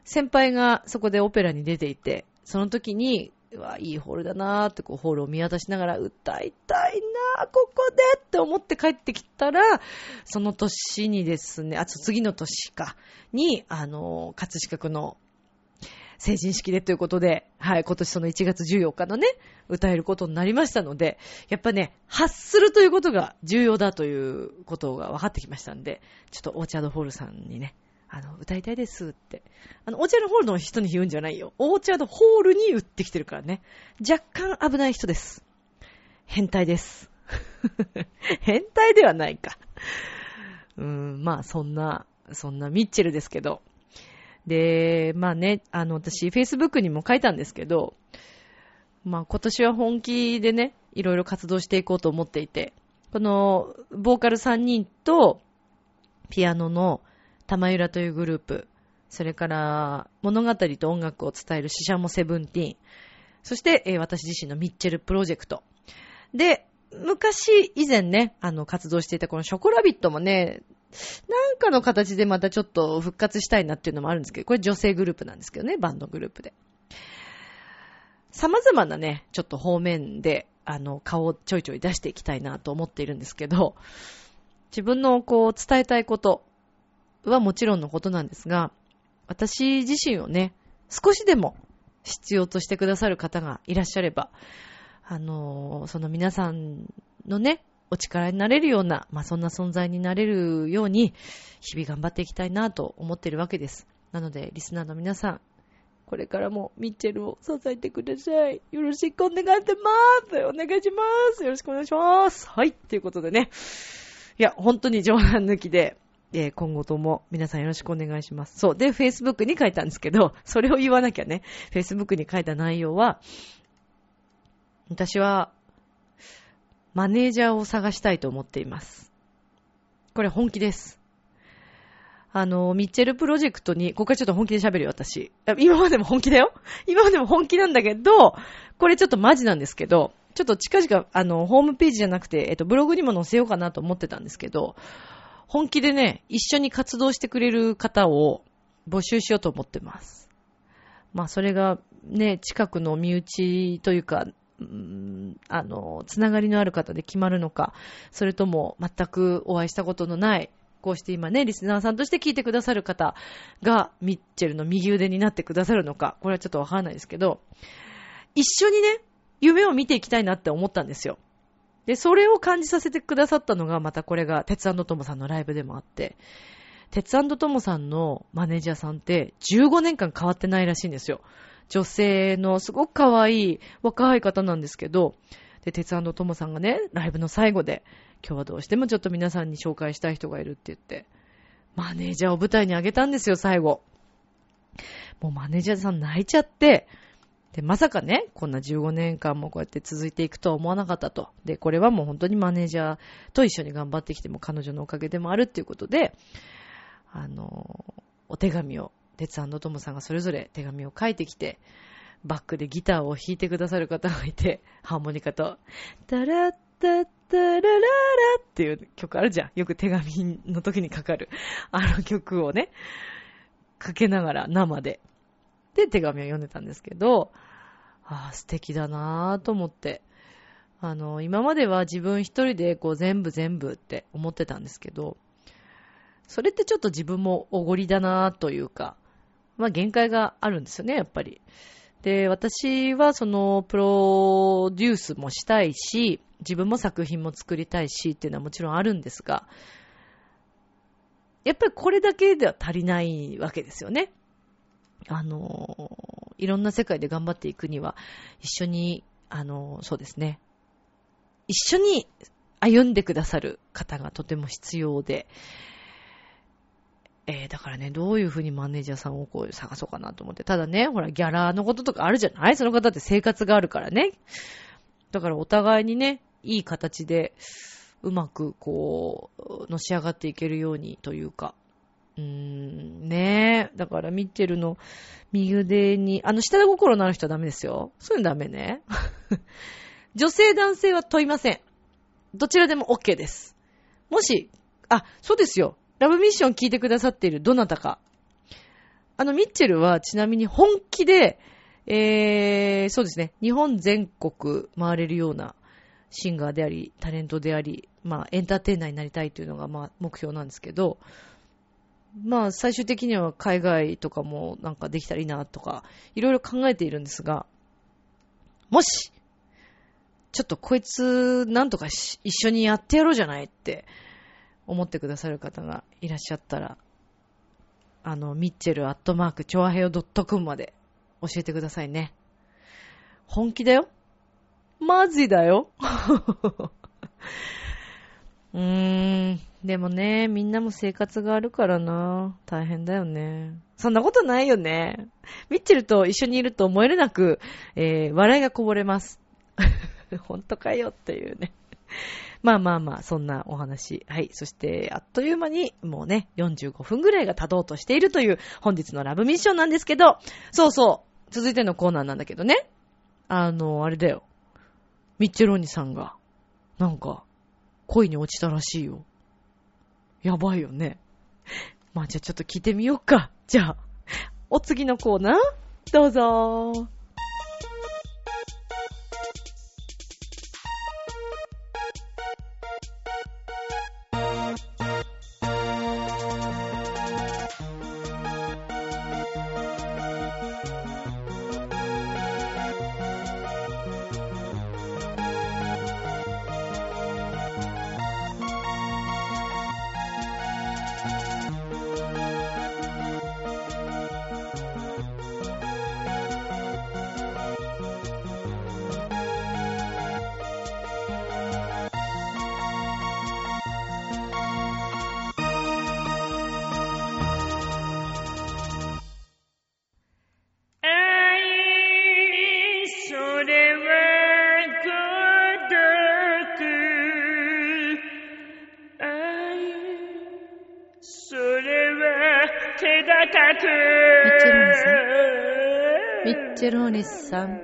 先輩がそこでオペラに出ていて、その時に、うわ、いいホールだなーってこうホールを見渡しながら歌いたいなー、ここでって思って帰ってきたら、その年にですね、あ、次の年か、に、あの、葛飾区の成人式でということで、はい、今年その1月14日のね、歌えることになりましたので、やっぱね、発するということが重要だということが分かってきましたんで、ちょっとオーチャードホールさんにね、あの、歌いたいですって。あの、オーチャードホールの人に言うんじゃないよ。オーチャードホールに売ってきてるからね。若干危ない人です。変態です。変態ではないか。うーん、まあそんな、そんなミッチェルですけど、で、まあね、あの、私、Facebook にも書いたんですけど、まあ今年は本気でね、いろいろ活動していこうと思っていて、この、ボーカル3人と、ピアノの玉浦というグループ、それから物語と音楽を伝える死者もセブンティーン、そして、えー、私自身のミッチェルプロジェクト。で、昔、以前ね、あの、活動していたこのショコラビットもね、なんかの形でまたちょっと復活したいなっていうのもあるんですけど、これ女性グループなんですけどね、バンドグループで。様々なね、ちょっと方面で、あの、顔をちょいちょい出していきたいなと思っているんですけど、自分のこう、伝えたいことはもちろんのことなんですが、私自身をね、少しでも必要としてくださる方がいらっしゃれば、あの、その皆さんのね、お力になれるような、まあ、そんな存在になれるように、日々頑張っていきたいなと思っているわけです。なので、リスナーの皆さん、これからもミッチェルを支えてください。よろしくお願いします。お願いします。よろしくお願いします。はい。ということでね。いや、本当に冗談抜きで、えー、今後とも皆さんよろしくお願いします。そう。で、Facebook に書いたんですけど、それを言わなきゃね。Facebook に書いた内容は、私は、マネージャーを探したいと思っています。これ本気です。あの、ミッチェルプロジェクトに、ここからちょっと本気で喋るよ、私。今までも本気だよ 今までも本気なんだけど、これちょっとマジなんですけど、ちょっと近々、あの、ホームページじゃなくて、えっと、ブログにも載せようかなと思ってたんですけど、本気でね、一緒に活動してくれる方を募集しようと思ってます。まあ、それがね、近くの身内というか、あの、つながりのある方で決まるのか、それとも全くお会いしたことのないこうして今ね、リスナーさんとして聞いてくださる方が、ミッチェルの右腕になってくださるのか、これはちょっとわからないですけど、一緒にね、夢を見ていきたいなって思ったんですよ。で、それを感じさせてくださったのが、またこれが、鉄トモさんのライブでもあって、鉄トモさんのマネージャーさんって15年間変わってないらしいんですよ。女性のすごく可愛い若い方なんですけど、で、鉄トモさんがね、ライブの最後で、今日はどうしてもちょっと皆さんに紹介したい人がいるって言って、マネージャーを舞台にあげたんですよ、最後。もうマネージャーさん泣いちゃって、で、まさかね、こんな15年間もこうやって続いていくとは思わなかったと。で、これはもう本当にマネージャーと一緒に頑張ってきても彼女のおかげでもあるっていうことで、あの、お手紙を、鉄トモさんがそれぞれ手紙を書いてきて、バックでギターを弾いてくださる方がいて、ハーモニカと、タラッタッタラララっていう曲あるじゃん。よく手紙の時にかかる。あの曲をね、かけながら生で。で、手紙を読んでたんですけど、ああ、素敵だなぁと思って。あの、今までは自分一人でこう全部全部って思ってたんですけど、それってちょっと自分もおごりだなぁというか、まあ限界があるんですよね、やっぱり。で、私はそのプロデュースもしたいし、自分も作品も作りたいしっていうのはもちろんあるんですが、やっぱりこれだけでは足りないわけですよね。あの、いろんな世界で頑張っていくには、一緒に、あの、そうですね。一緒に歩んでくださる方がとても必要で、えー、だからね、どういうふうにマネージャーさんをこう探そうかなと思って。ただね、ほら、ギャラのこととかあるじゃない？その方って生活があるからね。だからお互いにね、いい形で、うまくこう、のし上がっていけるようにというか。うーん、ねえ。だからミッチェルの右腕に、あの、下心のある人はダメですよ。そういうのダメね。女性男性は問いません。どちらでも OK です。もし、あ、そうですよ。ラブミッション聞いてくださっているどなたか。あの、ミッチェルはちなみに本気で、えー、そうですね、日本全国回れるようなシンガーであり、タレントであり、まあ、エンターテイナーになりたいというのが、まあ、目標なんですけど、まあ、最終的には海外とかもなんかできたらいいなとか、いろいろ考えているんですが、もし、ちょっとこいつ、なんとか一緒にやってやろうじゃないって、思ってくださる方がいらっしゃったら、あの、ミッチェルアットマーク、チョアヘヨドットコムまで教えてくださいね。本気だよマジだよ うーん。でもね、みんなも生活があるからな。大変だよね。そんなことないよね。ミッチェルと一緒にいると思えるなく、えー、笑いがこぼれます。本当かよっていうね。まあまあまあ、そんなお話。はい。そして、あっという間に、もうね、45分ぐらいが経とうとしているという本日のラブミッションなんですけど、そうそう。続いてのコーナーなんだけどね。あの、あれだよ。ミッチェローニさんが、なんか、恋に落ちたらしいよ。やばいよね。まあじゃあちょっと聞いてみようか。じゃあ、お次のコーナー、どうぞ。あチェローニさん。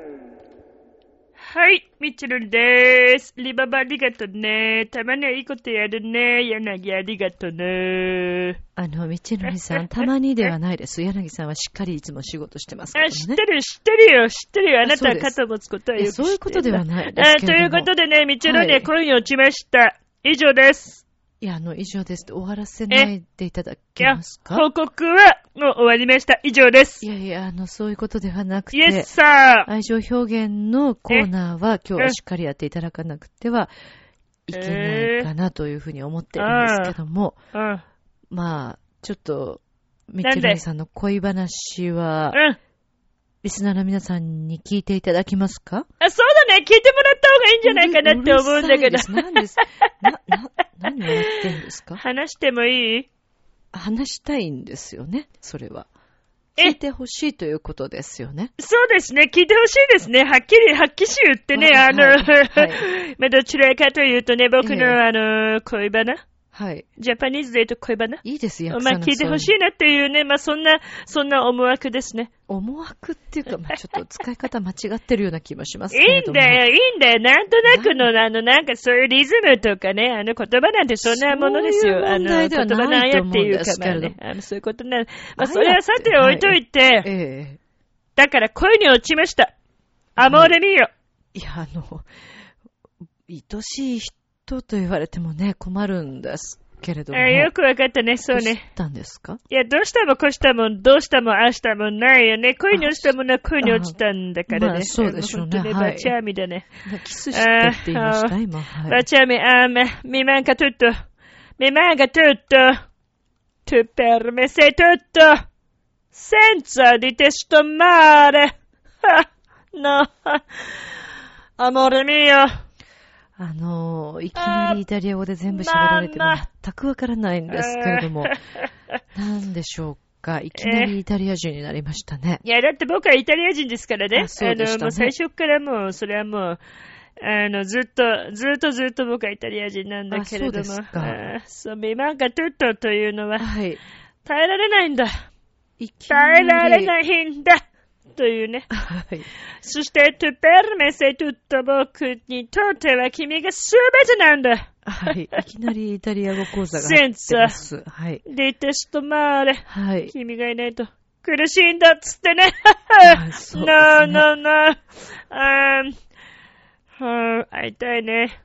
はい、ミッチェルです。リババありがとね。たまにはいいことやるね。柳ありがとね。あの、ミッチェローニさん、たまにではないです。柳さんはしっかりいつも仕事してますからあ、ね。知ってる、知ってるよ、知ってるよ。あなたは肩を持つことはよく知ってるそういうことではないですあけれどもということでね、ミッチェルね、はい恋に落ちました。以上です。いや、あの、以上です終わらせないでいただけます、か？報告はもう終わりました。以上ですい。やいや、あの、そういうことではなくイエスて、さー。愛情表現のコーナーは今日はしっかりやっていただかなくてはいけないかなというふうに思ってるんですけども、うん。まあ、ちょっと、ミッチェルニさんの恋話は、うん。リスナーの皆さんに聞いていただけますか？あ、そうだね。聞いてもらった方がいいんじゃないかなって思うんだけど何ですな、な、何をやってんですか？話してもいい？話したいんですよね、それは。え？聞いてほしいということですよね。そうですね。聞いてほしいですね。はっきり、はっきし言ってね。はいあの、はいはい まあ、どちらかというとね、僕の、ええあの、恋バナ？はい。ジャパニーズで言うと恋バナいいですよ、まあ、聞いてほしいなっていうね、まあ、そんな、そんな思惑ですね。思惑っていうか、まあ、ちょっと使い方間違ってるような気もしますいけれども。いんだよ、いいんだよ。なんとなくの、あの、なんかそういうリズムとかね、あの言葉なんてそんなものですよ。あの、言葉なんやっていうかまあね、あの、そういうことな、まあ、あそれはさて置いといて、ええだから恋に落ちました。アモーレミーヨ。いや、あの、愛しい人と言われてもね、困るんですけれども。あよくわかったね、そうどうしね。たんですか？いや、どうしたもこうしたもん、どうしたもああしたもんないよね。恋に落ちたものは恋に落ちたんだからね。まあそうでしょうね本当バチャーミだね。キスしてって言いました、今。はい。Baciami a me, mi manca tutto, mi manca tutto, tu per me sei tutto, senza di te sto male. Ah, no, amore mio, あのー、いきなりイタリア語で全部喋られても全くわからないんですけれども、なんでしょうか、いきなりイタリア人になりましたね。いや、だって僕はイタリア人ですからね。あそうでしたねの、もう最初からもう、それはもう、あの、ずっと、ずっとずっと僕はイタリア人なんだけれども。あそうですかあそう、みまんかトゥットというのは、はい。耐えられないんだ。耐えられい。ないんだ。というね。はい。そして、トゥペルメセトゥット僕にとっては君がすべてなんだ。はい。いきなりイタリア語講座が入ってます。はい。デテストマーレ。はい。君がいないと苦しいんだっつってね。はい そうですね no, no, no. あーはあ会いたいね。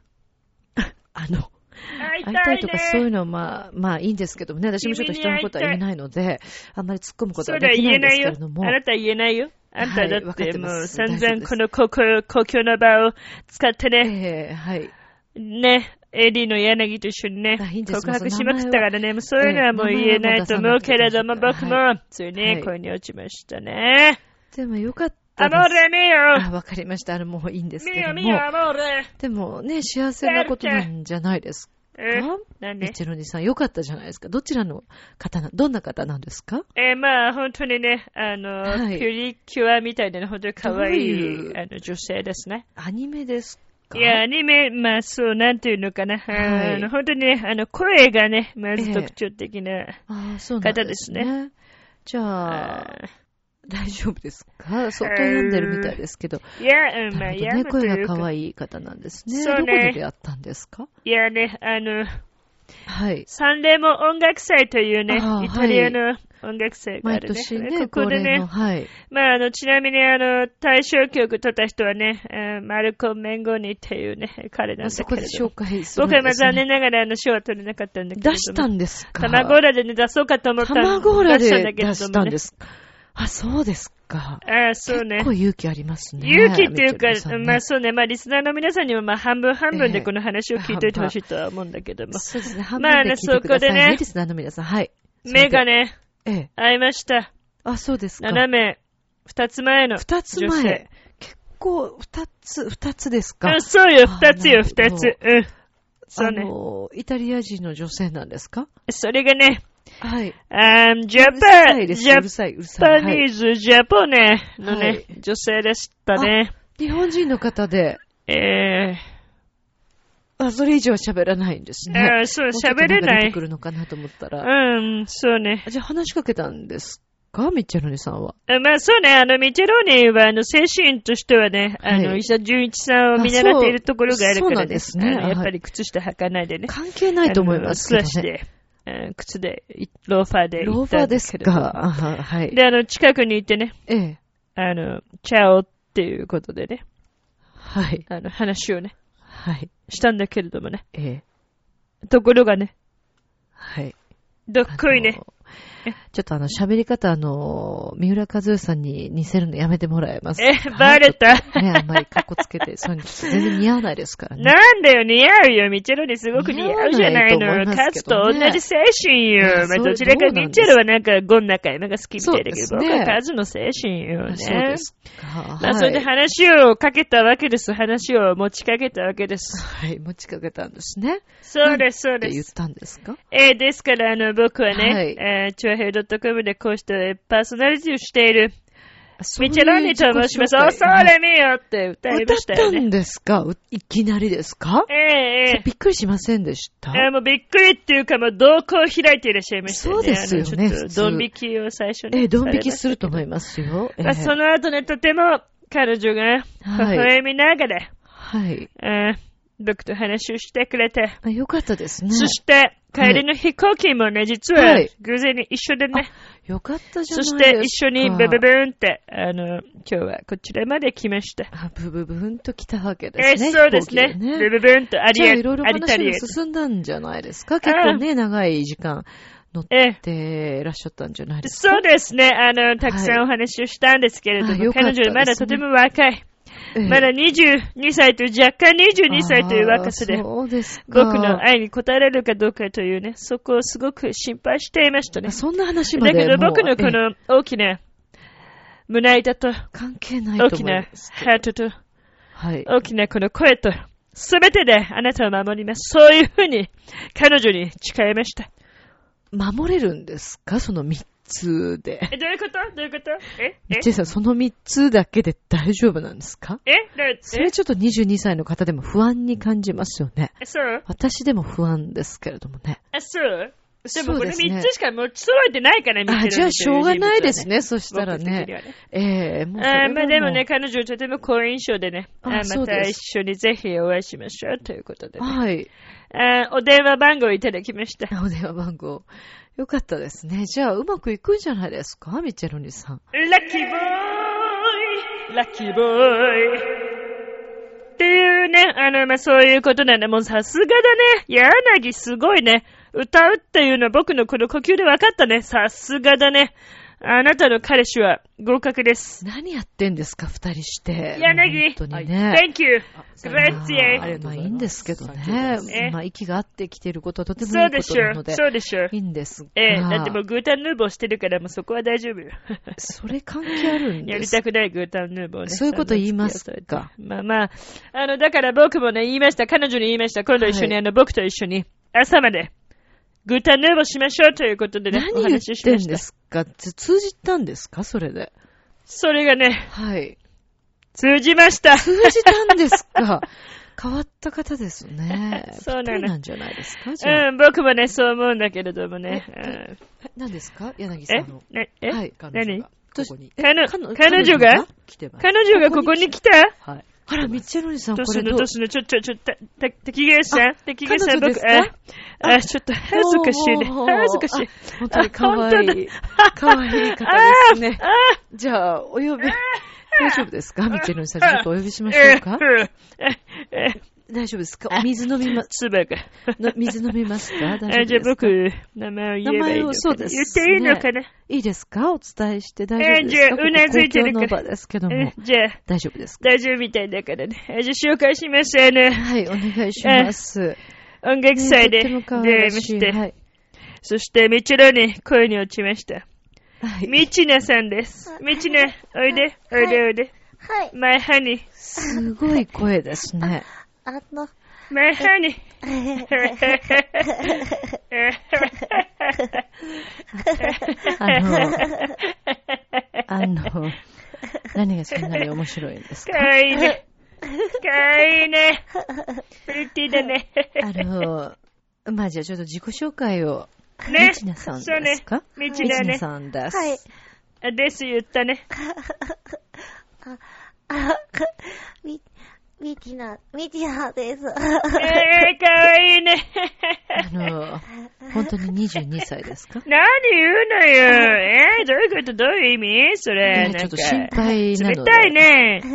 あの、会いたいとかそういうのはまあ、まあいいんですけどもね、私もちょっと人のことは言えないので、あんまり突っ込むことははできないんで言えないよ。すけれども。あ、なた言えないよ。あんただってもう散々この公共公共の場を使ってね、ええはい。ね、エディの柳と一緒にね告白しまくったからね、もうそういうのはもうええ言えないと思うけれども、僕もついはね、い。恋に落ちましたね。でもよかったア。モーレミあ、ヨわかりました。あの、もういいんですけども。ミヨアモーレでもね、幸せなことなんじゃないですえかなんで？ミッチェロニさん、よかったじゃないですか。どちらの方な、どんな方なんですか？えーまあ、本当にね、あの、はいピュリキュアみたいなね、本当に可愛いどうあの女性ですね。アニメですか？いや、アニメ、まあ、そう、なんていうのかな。はいあの本当にね、あの、声がね、まずええ特徴的な。ああ、そうなんで方ですすね。じゃあ、あ大丈夫ですか？相当病んでるみたいですけど。いや、うん、まあ、やむというか。声が可愛い方なんですね。そうねどこで出会ったんですか？いやね、あの、はい。サンレモ音楽祭というねイタリアの音楽祭があ毎るね。年ね、ここでねはい。まあ、あの、ちなみに、あの、大賞曲取った人はね、えーマルコ・メンゴニっていうね、彼なんだそけれどこで紹。介するん僕は。残念ながら、あの、賞は取れなかったんだけれども。出したんですか？卵浦でね、出そうかと思ったんでだけれどもね出したんですか？あ、そうですか。ああ、そうね結。構勇気ありますね。勇気っていうかねまあそうね、まあリスナーの皆さんにもまあ半分半分ええでこの話を聞いといてほしいとは思うんだけども。そうですね。半分で聞いてくださいね。そこでねリスナーの皆さん。はい。目がね、ええ。合いました。あ、そうですか。斜め、二つ前の。二つ前。結構、二つ、二つですかうん、そうよ、あ二つよ、二つ。うん。そうあね。の、イタリア人の女性なんですか？それがね、はい。あージャパン、いです。ジャ。パニはい。ーズ、ジャポネのね、はい女性でしたね。日本人の方で、えあ、それ以上は喋らないんですー、ね。あーそう、喋れない出てく。るのかなと思ったら。うん、そうね。じゃあ話しかけたんですか？ミッチェルニさんは。あまあそうね、あの、ミチェローニは、あの、精神としてはね、あの、はい医者純一さんを見習っているところがあるからあそうそうですねあのやっはいぱり靴下履かないでね。関係ないと思いますけどね。あの素足で、うん靴で、いローファーでロ行ったんーファーですか？あははい。で、あの、近くにいてね、ええ。あの、チャオっていうことでね、はい。あの、話をね、はい。したんだけれどもね。ええ。ところがね、はい。どっこいね。ちょっとあの、喋り方、あの、三浦和代さんに似せるのやめてもらえますか？え、バレた。ね、あんまり格好つけて、そういうの全然似合わないですからね。なんだよ、似合うよ。ミチェロにすごく似合うじゃないの。いいまカツと同じ精神よ。まあ、どちらかミチェルはなんかゴンな会のが好きみたいだけど、僕はカズの精神よね。そうですか。まあ、それではい。話をかけたわけです。話を持ちかけたわけです。はい、持ちかけたんですね。そうです、そうってです。言ったんですか？えーですから、あの、僕はね、はいえー、チュアヘイ .com でこうしてパーソナリティをしている、ミチェロニと申します。お、それみよって歌いましたよね歌ったん。ですか？ういきなりですか？ええええびっくりしませんでした？えーもうびっくりっていうか、もう瞳孔を開いていらっしゃいましたよね。そうですよねドン引きを最初に。ええ、ドン引きすると思いいますよ。ええまあ、その後ね、とても彼女が、はい微笑みながら、はい。えー僕と話をしてくれて、あよかったですね。そして、帰りの飛行機もね、実ははい、偶然に一緒でね、よかったじゃないそですか。して一緒にブブブーンって、あの、今日はこちらまで来ました。あ、ブブブーンと来たわけでえーすね。そうですね。飛行機でブブブーンとあいろいろアリタリエ話が。進んだんじゃないですか？結構ね、長い時間乗っえーてらっしゃったんじゃないですか？そうですね。あの、たくさんお話をしたんですけれども、あよかった彼女まだとても若い。ええまだ22歳と若干22歳という若さで。僕の愛に応えられるかどうかというね、そこをすごく心配していましたね。そんな話まだけど僕のこええの大きな胸板と関係ないと大きな。ハートとはい。大きなこの声とすべてであなたを守ります。そういうふうに彼女に誓いました。守れるんですか？その三つで。え、どういうこと？どういうこと？え？え？ジェイさん、その三つだけで大丈夫なんですか？え？だそれちょっと22歳の方でも不安に感じますよね。えそう？私でも不安ですけれどもね。あ、そう？でもこれそうですね3つしか持ち揃えてないから、見てあ、るじゃあしょうがないですね。ね。そしたらね。はねええもうあもうまあでもね、彼女とても好印象でね、ああまた一緒にぜひお会いしましょうということでね。はい。あお電話番号いただきました。お電話番号。よかったですね。じゃあ、うまくいくんじゃないですか？ミッチェロニさん。ラッキーボーイラッキーボーイっていうね、あの、まあ、そういうことなんだ、もうさすがだね。柳すごいね。歌うっていうのは僕のこの呼吸で分かったね。さすがだね。あなたの彼氏は合格です。何やってんですか二人して。柳本当にね。Thank you! あ Grazie! まあいいんですけどえね。まあ息が合ってきていることはとてもいそういこでしょう。となので。そうでしょう。いいんですが。ええだってもうグータンヌーボーしてるからもうそこは大丈夫よ。それ関係あるんですやりたくないグータンヌーボーね。そういうこと言いますか？まあまあ、あの、だから僕もね、言いました。彼女に言いました。今度一緒に、はいあの、僕と一緒に朝までグータンヌーボーしましょうということでね、お何言っ話ししてました。んですか？つ通じたんですか？それで。それがね、はい。通じました。通じたんですか？変わった方ですね。そうなのぴっなんじゃないですか？じゃあ。うん、僕もね、そう思うんだけど、どうもね。うんえ何ですか？柳さえんの。ね、え、はい、彼女何？が。ここに。彼彼彼女が？来てます。彼女がここに来た？はい。あら、ミッチェロニさん、これどう？どうするちょ、ちょ、ちょ、た、た、滝川さん滝川さん、僕彼女です、かあ、あ、ちょっと恥ずかしいね。恥ずかしい。あ本当に可愛あ本い。可愛い方ですね。じゃあ、お呼び、大丈夫ですかミッチェロニさん、ちょっとお呼びしましょうかえ、え、え、大丈夫ですか？お水飲みま、つばが。の水飲みますか？大丈夫あ、ですか？じゃあ僕、名前を言えばいいのかな名前をそうです言っていいのかな、いいですか？お伝えして大丈夫ですか？えじゃあうなずいてるからですけどもえ。じゃあ、大丈夫ですか？大丈夫みたいだからね。あじゃあ紹介します。あの、はい、お願いします。音楽祭で出会い。まして、はい。そして、みちろに恋に落ちました。はい。みちなさんです。みちな、おいで、おいでおいで。はい。My honey, すごい声ですね。あの、my honey. あの、あの、何がそんなに面白いんですか？かわいいね。かわいいね。プリティだね。あの、まあじゃあちょっと自己紹介を。ねみちなさんそうねですか。みちなね。みちなさんです。はい。あです言ったね。あ、あ、み、みちな、みちなです。えー、かわいいね。あの、本当に22歳ですか？何言うのよ。えー、どういうこと？どういう意味？それ。なんかねちょっと心配なので。冷たいね。いい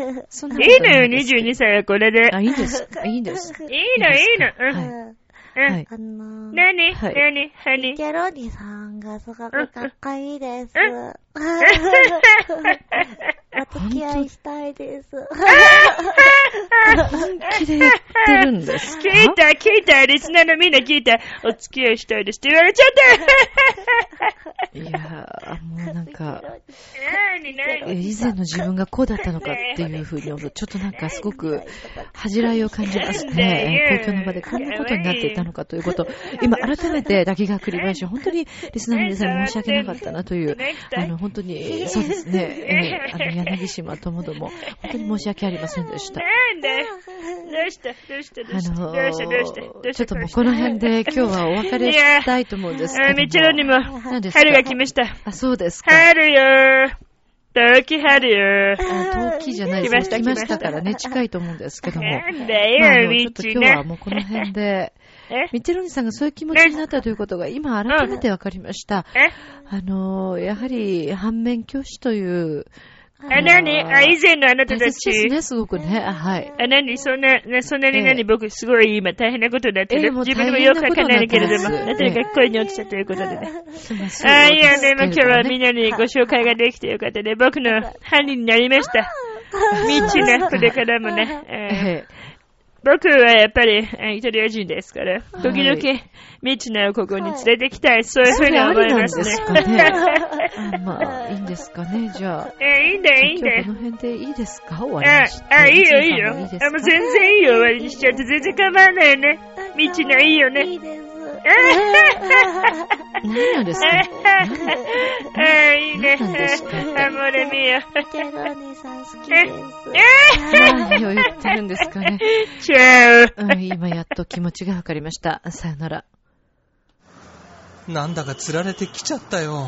のよ、ないです22歳はこれで。あ、いいんです。いいんです。いいの、いいの。うん。はいあの、何？はい。何？ハニーケロニさんがすごくかっこいいです。うん。お付き合いしたいで。す。本気で。言ってるんで。すか聞いた、聞いた、リスナーのみんな聞いた。お付き合いしたいで。すって言われちゃった。いやー、もうなんか、何何え以前の自分がこうだったのかっていうふうに思うと、ちょっとなんかすごく恥じらいを感じますね。公共の場で。こんなことになっていたのかということ、今改めて滝川栗林、本当にリスナーの皆さんに申し訳なかったなという、あの、本当に、そうですね、えーあの、柳島ともども、本当に申し訳ありませんでした。なんでどうしたどうしたどあうしたのどうしたどうしたどうー、したちょっともうこの辺で今日はお別れしたいと思うんですけども。あ、みちろにも、何ですか？春が来ました。あ、そうですか。春よー。時春よー。あ、陶器じゃないです来ました来ましたからね、近いと思うんですけども。なんだまあ、ちょっと今日はな。もうこの辺で、え？ミッチェロニさんがそういう気持ちになったということが今改めて分かりました。え？あの、やはり反面教師という、あ、なに？あ、以前のあなた大たち。切ですね、すごくね。あはい。あ、なに？そんな、なそんなにええ何僕すごい今大変なことになってる。ええもう自分でもよくわかんないけれども、大変なことなとに落ちたということでね。あ、いやね、まあ今日はみんな。なにご紹介ができてよかったね。僕の犯人になりました。みちな、これからもね。えーえ僕はやっぱりえーイタリア人ですから、はい時々、みちなをここに連れてきたい。そういうふうに思いますねす。かね。あまあ、いいんですかね。じゃあ。えーいいんだよ、いいんだよ今日こ。の辺でいいですか？終わりあまし、てあ、いいよ、いいよ。いいですか？もう全然いいよ、終わりにしちゃって。全然構わないよね。みちないいよね。いいです。何なんですか？ああ、いいね。何ですか？アモレミヨ。ケロニさん好きえです。何を言ってるんですかね？チャウ。うん、今やっと気持ちがわかりました。さよなら。なんだか釣られてきちゃったよ。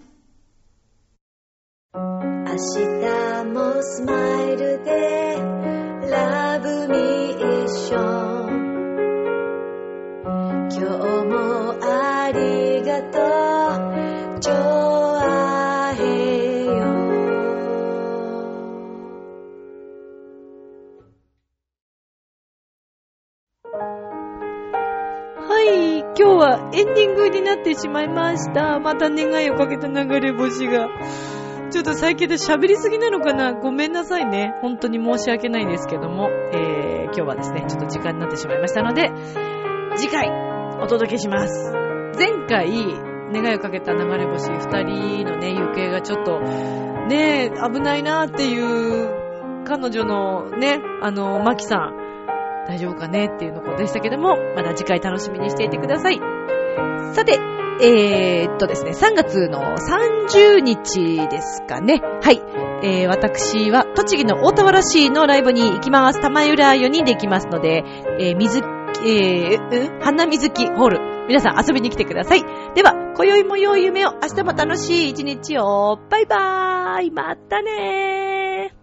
明日もスマイルでラブミーション今日もありがとうジョアヘヨはい、今日はエンディングになってしまいました。また願いをかけた流れ星が。ちょっと最近で喋りすぎなのかな？ごめんなさいね。本当に申し訳ないですけども、えー、今日はですね、ちょっと時間になってしまいましたので、次回お届けします。前回、願いをかけた流れ星二人のね、行方がちょっと、ね、危ないなっていう彼女のね、あの、マキさん、大丈夫かねっていうのことでしたけども、まだ次回楽しみにしていてください。さて、えー、っとですね、3月の30日ですかね。はい。えー、私は栃木の大田原市のライブに行きます。玉浦4人で行きますので、えー、水、えー、うん？花水木ホール。皆さん遊びに来てください。では、今宵も良い夢を、明日も楽しい一日を。バイバーイ。またねー。